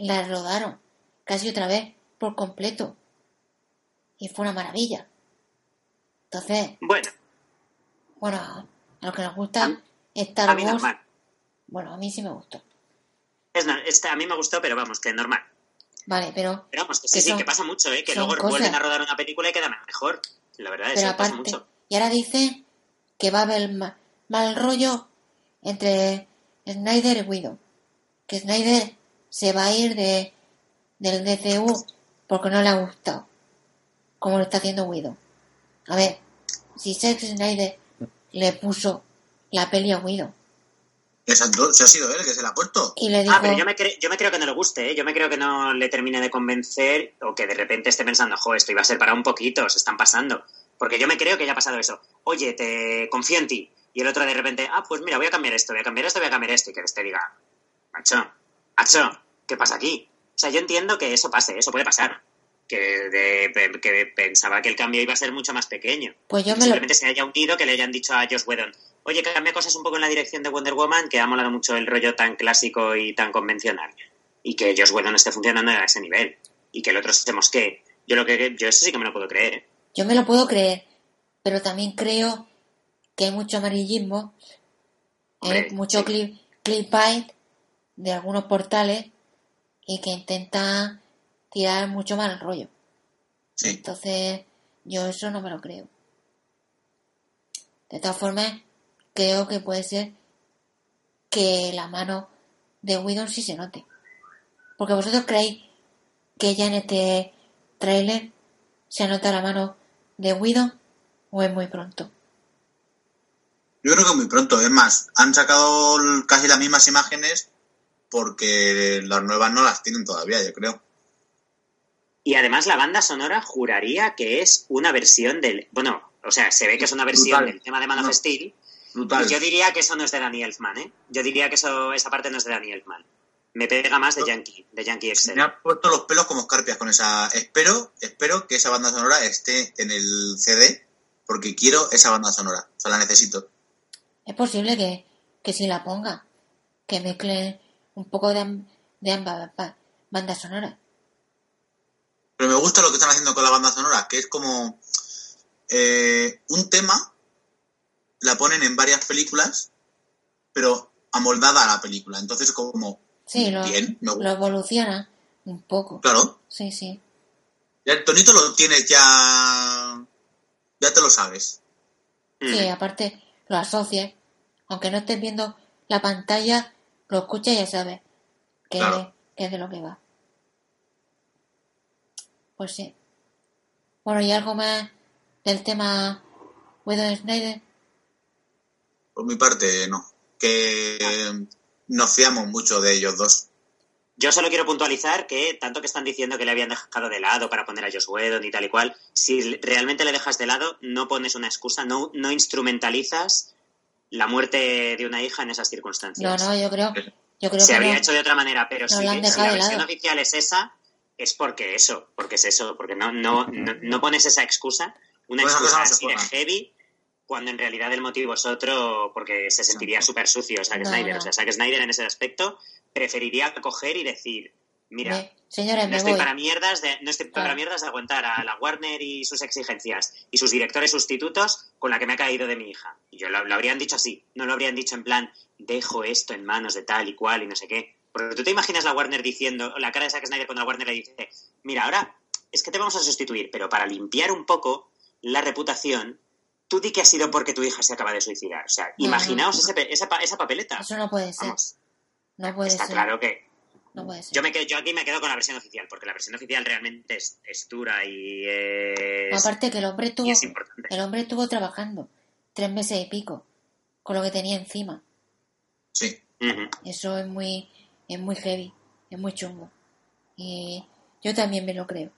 Speaker 1: la rodaron casi otra vez por completo. Y fue una maravilla. Entonces,
Speaker 3: bueno,
Speaker 1: bueno, a los que nos gusta Star Wars. Bueno, a mí sí me gustó.
Speaker 3: Es, a mí me gustó, pero vamos, que es normal.
Speaker 1: Vale, pero.
Speaker 3: Pero vamos, que sí, sí, que pasa mucho, ¿eh? Que luego vuelven a rodar una película y queda mejor. La verdad, es que pasa mucho.
Speaker 1: Y ahora dice que va a haber mal, rollo entre Snyder y Widow. Que Snyder se va a ir de, del DCU porque no le ha gustado. Como lo está haciendo Widow. A ver, si Zack Snyder le puso la peli a Guido.
Speaker 2: Exacto, se ha sido él que se la ha puesto.
Speaker 3: Ah, pero yo me, yo me creo que no le guste, ¿eh? yo me creo que no le termine de convencer o que de repente esté pensando, jo, esto iba a ser para un poquito, se están pasando. Porque yo me creo que ya ha pasado eso. Oye, te confío en ti. Y el otro de repente, ah, pues mira, voy a cambiar esto, voy a cambiar esto, voy a cambiar esto. Y que este diga, macho, macho, ¿qué pasa aquí? O sea, yo entiendo que eso pase, eso puede pasar que, que pensaba que el cambio iba a ser mucho más pequeño.
Speaker 1: Pues yo
Speaker 3: Simplemente se haya unido, que le hayan dicho a Josh Whedon, oye, cambia cosas un poco en la dirección de Wonder Woman, que ha molado mucho el rollo tan clásico y tan convencional. Y que Josh Whedon esté funcionando a ese nivel. Y que el otro se mosquee. Yo, lo que, yo eso sí que me lo puedo creer.
Speaker 1: Yo me lo puedo creer, pero también creo que hay mucho amarillismo, hay mucho clip, clickbait de algunos portales y que intenta tirar mucho más el rollo. Entonces, yo eso no me lo creo. De todas formas, creo que puede ser que la mano de Widon sí se note. Porque vosotros creéis que ya en este trailer se nota la mano de Widon o es muy pronto.
Speaker 2: Yo creo que muy pronto. Es más, han sacado casi las mismas imágenes porque las nuevas no las tienen todavía, yo creo.
Speaker 3: Y además la banda sonora juraría que es una versión del... Bueno, o sea, se ve que es una versión del tema de Man of Steel. yo diría que eso no es de Danny Elfman, ¿eh? Yo diría que eso, esa parte no es de Danny Elfman. Me pega más de Yankee, de Yankee Excel.
Speaker 2: Me ha puesto los pelos como escarpias con esa... Espero, espero que esa banda sonora esté en el CD porque quiero esa banda sonora. O sea, la necesito.
Speaker 1: Es posible que, que si la ponga, que mezcle un poco de, de ambas bandas sonoras.
Speaker 2: Pero me gusta lo que están haciendo con la banda sonora, que es como eh, un tema, la ponen en varias películas, pero amoldada a la película. Entonces, como.
Speaker 1: Sí, lo, lo evoluciona un poco.
Speaker 2: Claro.
Speaker 1: Sí, sí.
Speaker 2: Ya el tonito lo tienes ya. Ya te lo sabes.
Speaker 1: Sí, mm. aparte lo asocias. Aunque no estés viendo la pantalla, lo escuchas y ya sabes que es de lo que va. Pues sí. Bueno, ¿y algo más del tema Whedon Snyder?
Speaker 2: Por mi parte, no. Que nos fiamos mucho de ellos dos.
Speaker 3: Yo solo quiero puntualizar que tanto que están diciendo que le habían dejado de lado para poner a Josh Whedon y tal y cual, si realmente le dejas de lado, no pones una excusa, no, no instrumentalizas la muerte de una hija en esas circunstancias.
Speaker 1: No, no, yo creo, yo creo
Speaker 3: Se habría hecho de otra manera, pero si, la versión oficial es esa, es porque eso, porque es eso, porque no, no, no, pones esa excusa, una excusa así de heavy, cuando en realidad el motivo es otro, porque se sentiría súper sucio Zack Snyder. O sea, Zack Snyder en ese aspecto preferiría coger y decir, mira,
Speaker 1: señores,
Speaker 3: no estoy para mierdas de no estoy para mierdas de aguantar a la Warner y sus exigencias y sus directores sustitutos con la que me ha caído de mi hija. Y yo lo, habrían dicho así, no lo habrían dicho en plan, dejo esto en manos de tal y cual y no sé qué. Porque tú te imaginas la Warner diciendo, la cara de Zack Snyder cuando la Warner le dice, mira, ahora es que te vamos a sustituir, pero para limpiar un poco la reputación, tú di que ha sido porque tu hija se acaba de suicidar. O sea, imaginaos esa, esa papeleta.
Speaker 1: Eso no puede ser. No puede
Speaker 3: Está claro que.
Speaker 1: No puede ser.
Speaker 3: Yo, me yo aquí me quedo con la versión oficial, porque la versión oficial realmente es, dura y es.
Speaker 1: Aparte que el hombre estuvo. El hombre estuvo trabajando tres meses y pico con lo que tenía encima.
Speaker 2: Sí.
Speaker 1: Eso es muy, es muy heavy, es muy chungo. Y yo también me lo creo.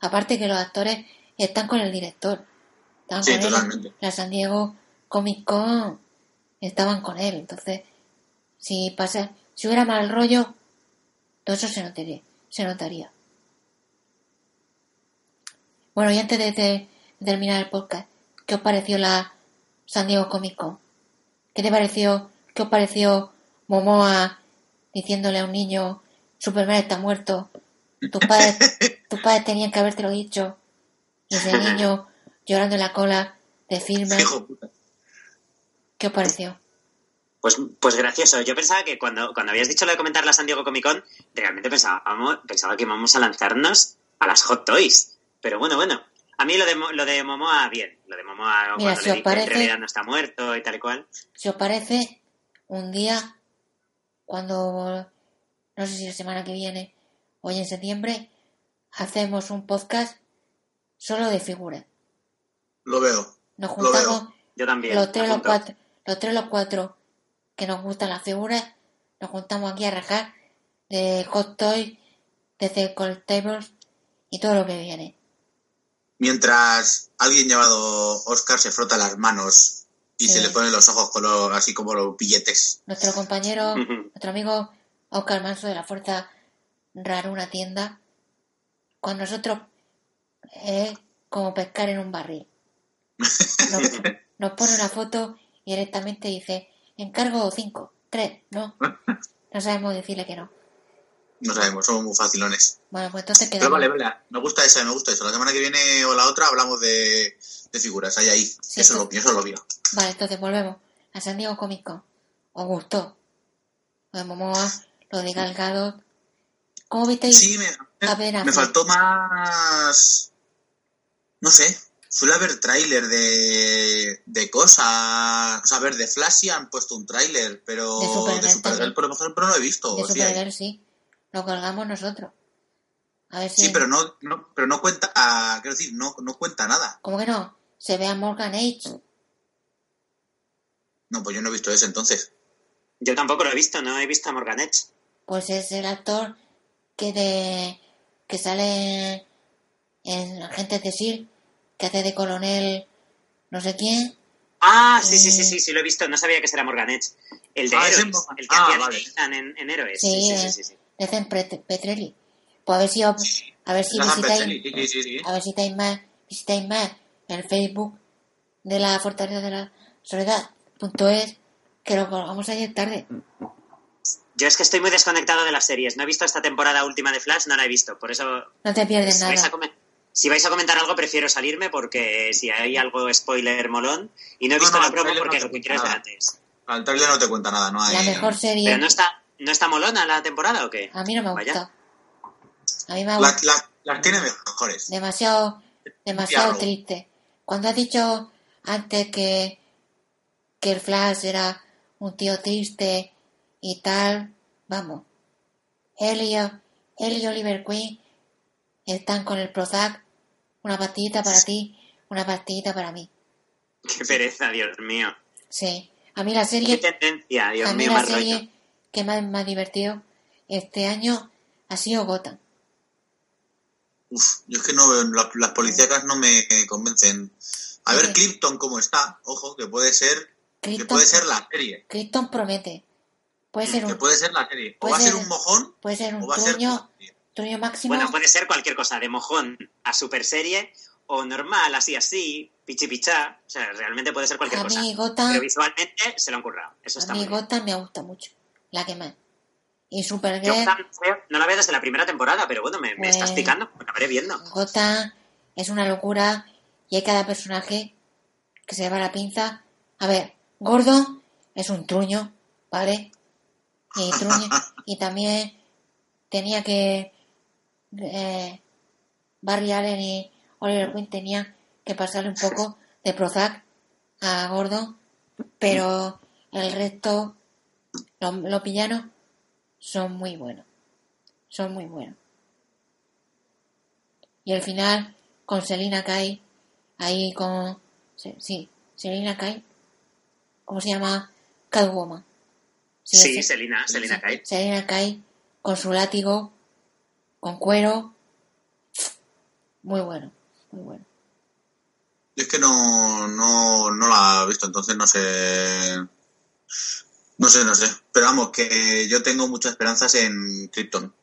Speaker 1: Aparte que los actores están con el director. Estaban
Speaker 2: sí,
Speaker 1: con
Speaker 2: totalmente.
Speaker 1: Él. La San Diego Comic Con estaban con él. Entonces, si pasa, si hubiera mal rollo, todo eso se notaría. Se notaría. Bueno, y antes de, terminar el podcast, ¿qué os pareció la San Diego Comic Con? ¿Qué te pareció? ¿Qué os pareció Momoa diciéndole a un niño, Superman está muerto? Tus padres, tus padres tenían que habértelo dicho. Y ese niño llorando en la cola de firme. ¿Qué os pareció?
Speaker 3: Pues, pues gracioso. Yo pensaba que cuando, cuando habías dicho lo de comentar la San Diego Comic Con, realmente pensaba, pensaba que íbamos a lanzarnos a las Hot Toys. Pero bueno, bueno. A mí lo de, lo de Momoa, bien. Lo de Momoa
Speaker 1: Mira,
Speaker 3: cuando le en realidad no está muerto y tal y cual.
Speaker 1: Si os parece, un día, cuando, no sé si la semana que viene o en septiembre, hacemos un podcast solo de figuras.
Speaker 2: Lo veo.
Speaker 1: Nos juntamos
Speaker 3: Yo también.
Speaker 1: Los tres, los cuatro, los tres, los cuatro que nos gustan las figuras, nos juntamos aquí a rajar de Hot Toys, de Tables y todo lo que viene.
Speaker 2: Mientras alguien llamado Oscar se frota las manos y se le ponen los ojos color, así como los billetes.
Speaker 1: Nuestro compañero, nuestro amigo Oscar Manso de la Fuerza Rara una tienda, con nosotros es como pescar en un barril. Nos, nos pone una foto y directamente dice encargo cinco, tres, ¿no? No sabemos decirle que no.
Speaker 2: No sabemos, somos muy facilones.
Speaker 1: Bueno, pues entonces quedamos.
Speaker 2: Pero vale, vale, me gusta eso, me gusta eso. La semana que viene o la otra hablamos de, de figuras, ahí, ahí. eso, lo, eso lo vio.
Speaker 1: Vale, entonces volvemos a San Diego Comic Con. ¿Os gustó? Lo de Momoa, lo de Galgado. ¿Cómo visteis?
Speaker 2: Sí, me, me faltó más... No sé, suele haber tráiler de, de cosas. O sea, a ver, de Flashy han puesto un tráiler, pero de Supergirl, por ejemplo, no he visto.
Speaker 1: De Supergirl sí, lo colgamos nosotros. A ver si
Speaker 2: sí, pero no, no, pero no cuenta, ah, quiero decir, no, no cuenta nada.
Speaker 1: ¿Cómo que no? Se ve a Morgan H.
Speaker 2: No, pues yo no he visto ese entonces.
Speaker 3: Yo tampoco lo he visto, no he visto a Morgan Edge.
Speaker 1: Pues es el actor que de que sale en Agentes de SEAL que hace de coronel no sé quién.
Speaker 3: Ah, sí, sí, sí, sí, sí, lo he visto. No sabía que era Morgan Edge. El de ah, Héroes, el que hacía vale. de en, en, Héroes. Sí, sí, sí, sí, sí.
Speaker 1: De Petrelli. Pues a ver si, a ver si visitáis, a ver si estáis más, visitáis más el Facebook de la Fortaleza de la Soledad, punto es, que lo colgamos ayer tarde.
Speaker 3: Yo es que estoy muy desconectado de las series. No he visto esta temporada última de Flash, no la he visto. Por eso.
Speaker 1: No te pierdes nada
Speaker 3: si vais a comentar algo, prefiero salirme porque si hay algo spoiler molón. Y no he visto la promo porque lo que quiero es antes.
Speaker 2: Al trailer no te cuenta nada, no hay.
Speaker 1: La mejor serie.
Speaker 3: ¿Pero no está, no está molona la temporada o qué?
Speaker 1: A mí no me gusta. A mí me
Speaker 2: gusta. Las la, tiene mejores.
Speaker 1: Demasiado, demasiado triste. Cuando has dicho antes que, que el Flash era un tío triste y tal, vamos. Él y, él y Oliver Queen están con el Prozac una pastillita para ti, una pastillita para mí.
Speaker 3: Qué pereza, Dios mío.
Speaker 1: Sí. A mí la serie...
Speaker 3: Qué tendencia, Dios
Speaker 1: a
Speaker 3: mí
Speaker 1: la serie que más me ha divertido este año ha sido Gotham.
Speaker 2: Uf, yo es que no las, policíacas no me convencen. A ver, Krypton cómo está, ojo, que puede ser que puede ser la serie.
Speaker 1: Krypton promete. Puede ser
Speaker 2: un, que puede ser la serie. O va a ser un mojón.
Speaker 1: Puede ser un truño, truño máximo.
Speaker 3: Bueno, puede ser cualquier cosa, de mojón a super serie o normal, así así, pichi pichá. O sea, realmente puede ser cualquier cosa. Pero visualmente se lo han currado. Eso
Speaker 1: a mí Gotham me gusta mucho. La que más. Y Supergirl...
Speaker 3: no la veo desde la primera temporada, pero bueno, me, me estás pues, picando, la veré viendo.
Speaker 1: Gotham es una locura y hay cada personaje que se lleva la pinza. A ver, Gordo es un truño, ¿vale? Y, truño, y también tenía que... Eh, Barry Allen y Oliver Queen tenían que pasarle un poco de Prozac a Gordo, pero el resto, los, los villanos, son muy buenos. Son muy buenos. Y al final, con Selina Kai, ahí con. Sí, Selina Kai. ¿Cómo se llama? Catwoman.
Speaker 3: Sí, Selina, Selina Kai.
Speaker 1: Selina Kai, con su látigo, con cuero. Muy bueno, muy bueno.
Speaker 2: Es que no, no, no la he visto, entonces no sé. No sé, no sé. Pero vamos, que yo tengo muchas esperanzas en Krypton.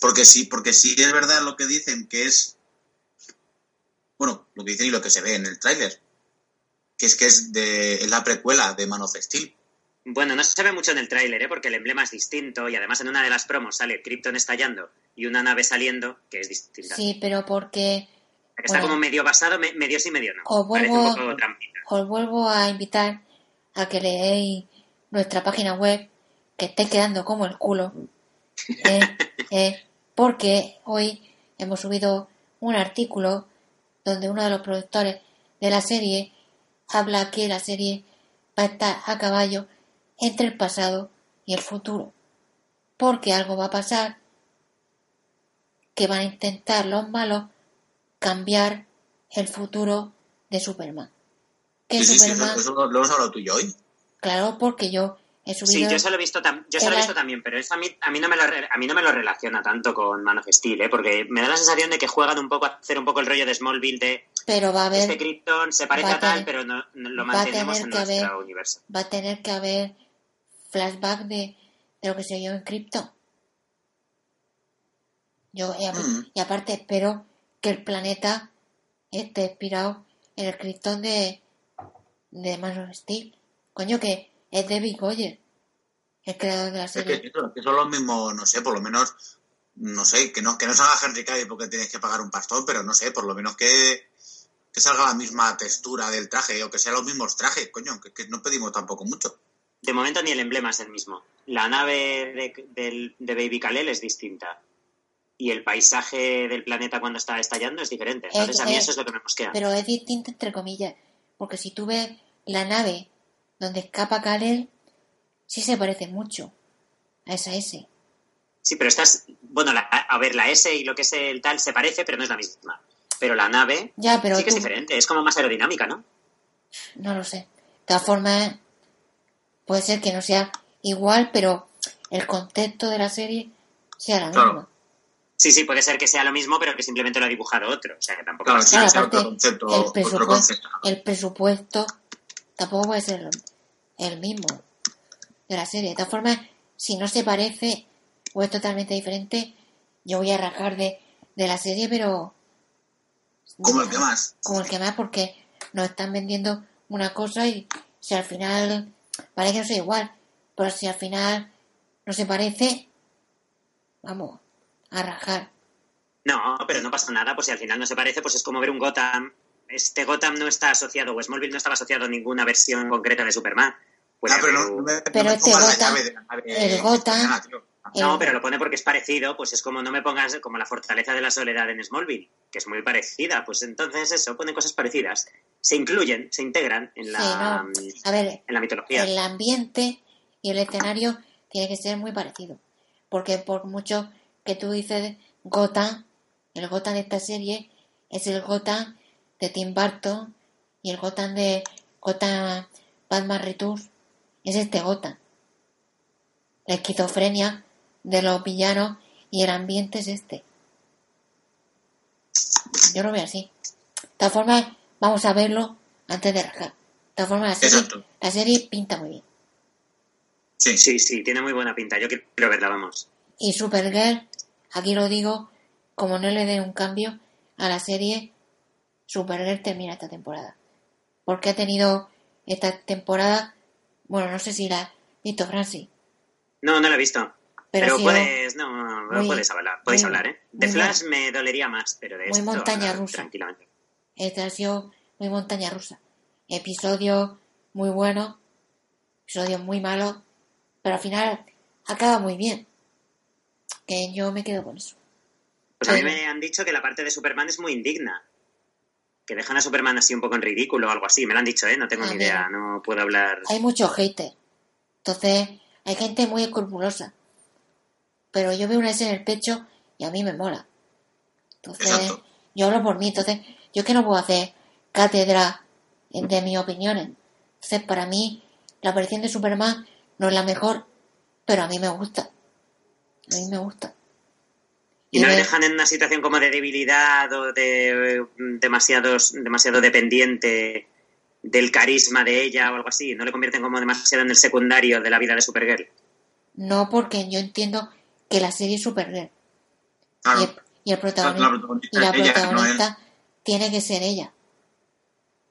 Speaker 2: Porque sí, porque sí es verdad lo que dicen, que es. Bueno, lo que dicen y lo que se ve en el tráiler. Que es que es de la precuela de Man of Steel.
Speaker 3: Bueno, no se ve mucho en el tráiler, ¿eh? porque el emblema es distinto y además en una de las promos sale Krypton estallando y una nave saliendo que es distinta.
Speaker 1: Sí, pero porque...
Speaker 3: Está como medio basado, medio sí, medio no.
Speaker 1: Os vuelvo, os vuelvo a invitar a que leéis nuestra página web, que esté quedando como el culo, eh, eh, porque hoy hemos subido un artículo donde uno de los productores de la serie habla que la serie va a estar a caballo entre el pasado y el futuro, porque algo va a pasar que van a intentar los malos cambiar el futuro de Superman.
Speaker 2: ¿Qué Superman? eso, lo hemos hablado tú y yo hoy.
Speaker 1: Claro, porque yo.
Speaker 3: Sí, yo se lo he visto, yo se lo he visto también, pero eso a mí, a, mí no me lo, a mí no me lo relaciona tanto con Man of Steel, ¿eh? porque me da la sensación de que juegan un poco a hacer un poco el rollo de Smallville de...
Speaker 1: Pero va a haber...
Speaker 3: Este Krypton se parece a, tal, pero no, lo mantenemos en nuestro universo.
Speaker 1: Va a tener que haber flashback de, de lo que se vio en Krypton. Yo, y, mm. y, aparte espero que el planeta esté inspirado en el Krypton de, de Man of Steel. Coño, que es David Goyer, el creador de la serie.
Speaker 2: que, son los mismos, no sé, por lo menos, no sé, que no, que no salga Henry Cavill porque tienes que pagar un pastón, pero no sé, por lo menos que, que salga la misma textura del traje o que sean los mismos trajes, coño, que, no pedimos tampoco mucho.
Speaker 3: De momento ni el emblema es el mismo. La nave de, de, Baby Kalel es distinta. Y el paisaje del planeta cuando está estallando es diferente. Entonces a mí eso es lo que me mosquea.
Speaker 1: Pero es distinto entre comillas. Porque si tú ves la nave donde escapa Kalel, sí se parece mucho a esa S.
Speaker 3: Sí, pero estás, bueno, a ver, la S y lo que es el tal se parece, pero no es la misma. Pero la nave
Speaker 1: ya, pero
Speaker 3: sí que es diferente, es como más aerodinámica, ¿no?
Speaker 1: No lo sé. De todas formas, puede ser que no sea igual, pero el contexto de la serie sea la misma.
Speaker 3: Sí, sí, puede ser que sea lo mismo, pero que simplemente lo ha dibujado otro. O sea, que tampoco
Speaker 2: claro, el,
Speaker 1: presupuesto, el presupuesto tampoco puede ser el mismo de la serie. De todas formas, si no se parece o es totalmente diferente, yo voy a rajar de, la serie, pero...
Speaker 2: Como el que más.
Speaker 1: Como el que más, porque nos están vendiendo una cosa y si al final parece que no sea igual, pero si al final no se parece, vamos, a rajar.
Speaker 3: No, pero no pasa nada, pues si al final no se parece, pues es como ver un Gotham este Gotham no está asociado, o Smallville no estaba asociado a ninguna versión concreta de Superman.
Speaker 2: Pues pero, no,
Speaker 1: pero este Gotham, el Gotham...
Speaker 3: No, pero lo pone porque es parecido, pues es como no me pongas como la fortaleza de la soledad en Smallville, que es muy parecida, pues entonces eso, pone cosas parecidas. Se incluyen, se integran en la,
Speaker 1: a ver,
Speaker 3: en la mitología.
Speaker 1: El ambiente y el escenario tiene que ser muy parecido, porque por mucho que tú dices Gotham, el Gotham de esta serie es el Gotham de Tim Burton y el Gotham de Gotham Batman Returns es este Gotham. La esquizofrenia de los villanos y el ambiente es este. Yo lo veo así. De todas formas, vamos a verlo antes de rajar. De todas formas, la serie, la serie pinta muy bien.
Speaker 3: Sí, sí, sí, tiene muy buena pinta. Yo quiero verla, vamos.
Speaker 1: Y Supergirl, aquí lo digo, como no le dé un cambio a la serie, Supergirl termina esta temporada. Porque ha tenido esta temporada, bueno, no sé si la visto Francis.
Speaker 3: No, no la he visto. Pero, puedes, no, puedes hablar, podéis hablar, ¿eh? De Flash me dolería más, pero de muy
Speaker 1: esto, montaña rusa. Tranquilamente. Esta ha sido muy montaña rusa. Episodio muy bueno, episodio muy malo, pero al final acaba muy bien. Que yo me quedo con eso.
Speaker 3: Pues a mí me han dicho que la parte de Superman es muy indigna. Que dejan a Superman así un poco en ridículo o algo así. Me lo han dicho, ¿eh? No tengo ni idea, no puedo hablar.
Speaker 1: Hay mucho hate. Entonces, hay gente muy escrupulosa. Pero yo veo una S en el pecho y a mí me mola. Entonces, yo hablo por mí. Entonces, yo que no puedo hacer cátedra de mis opiniones. Entonces, para mí, la aparición de Superman no es la mejor, pero a mí me gusta. A mí me gusta.
Speaker 3: ¿Y, no le dejan en una situación como de debilidad o de mm, demasiados, demasiado dependiente del carisma de ella o algo así? ¿No le convierten como demasiado en el secundario de la vida de Supergirl?
Speaker 1: No, porque yo entiendo que la serie es Supergirl. Y, el, protagonista, y la protagonista tiene que ser ella.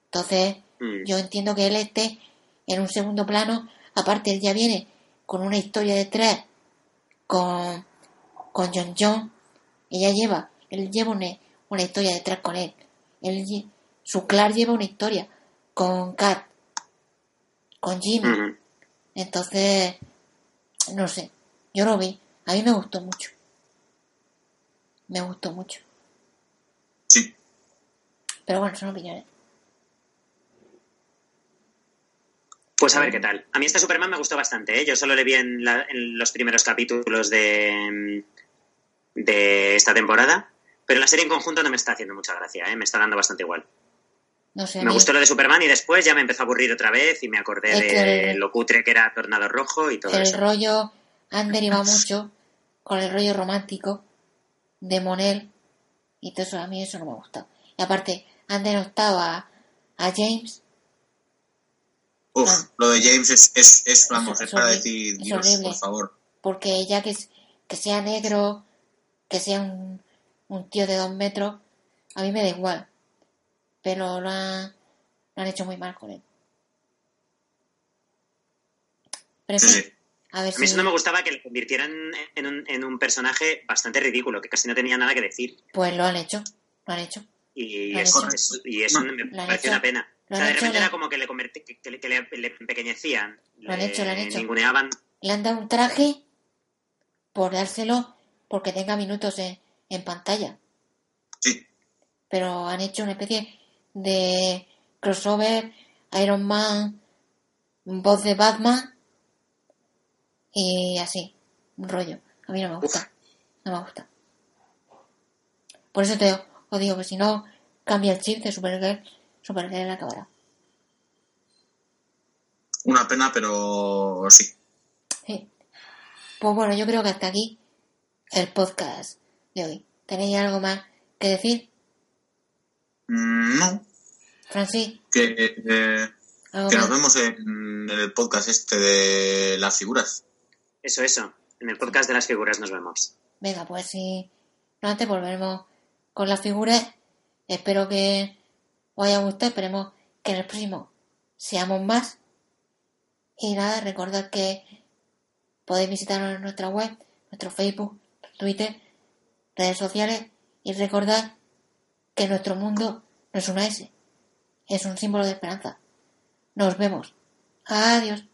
Speaker 1: Entonces, mm. yo entiendo que él esté en un segundo plano. Aparte, él ya viene con una historia de tres con, con John John. Ella lleva, él lleva una, historia detrás con él. él. Su Clark lleva una historia con Kat, con Jimmy. Entonces, no sé, yo lo vi. A mí me gustó mucho. Me gustó mucho.
Speaker 2: Sí.
Speaker 1: Pero bueno, son opiniones.
Speaker 3: Pues a ver qué tal. A mí este Superman me gustó bastante. ¿eh? Yo solo le vi en, los primeros capítulos de, de esta temporada. Pero la serie en conjunto no me está haciendo mucha gracia. ¿eh? Me está dando bastante igual. No sé, me gustó lo de Superman y después ya me empezó a aburrir otra vez y me acordé de lo cutre que era Tornado Rojo y todo
Speaker 1: el
Speaker 3: eso.
Speaker 1: El rollo han derivado mucho con el rollo romántico de Monel y todo eso a mí eso no me gusta. Y aparte, han denostado a, a James.
Speaker 2: Uf, ah. lo de James es, es, es vamos, es, para decir, Dios, por favor.
Speaker 1: Porque ya que, que sea negro, que sea un, un tío de dos metros, a mí me da igual. Pero lo, han hecho muy mal con él.
Speaker 3: Pero sí. A, mí eso no me gustaba que le convirtieran en un, en un personaje bastante ridículo, que casi no tenía nada que decir.
Speaker 1: Pues lo han hecho, lo han hecho.
Speaker 3: Y, eso, y eso me parece una pena. O sea, de repente era como que le, que, le, que le, empequeñecían.
Speaker 1: Lo han hecho, lo han hecho.
Speaker 3: Ninguneaban.
Speaker 1: Le han dado un traje por dárselo porque tenga minutos en, en pantalla.
Speaker 2: Sí.
Speaker 1: Pero han hecho una especie de crossover, Iron Man, voz de Batman y así, un rollo. A mí no me gusta. No me gusta. Por eso te os digo que si no cambia el chip de Supergirl, Supergirl acabará.
Speaker 2: Una pena, pero sí.
Speaker 1: Sí. Pues bueno, yo creo que hasta aquí el podcast de hoy. ¿Tenéis algo más que decir?
Speaker 2: Mm, no.
Speaker 1: Francis.
Speaker 2: Que, eh, que nos vemos en el podcast este de las figuras.
Speaker 3: Eso, eso. En el podcast de las figuras nos vemos.
Speaker 1: Venga, pues si no antes volveremos con las figuras. Espero que os haya gustado. Esperemos que en el próximo seamos más. Y nada, recordad que podéis visitarnos en nuestra web, nuestro Facebook, Twitter, redes sociales y recordad que nuestro mundo no es una S, es un símbolo de esperanza. Nos vemos. Adiós.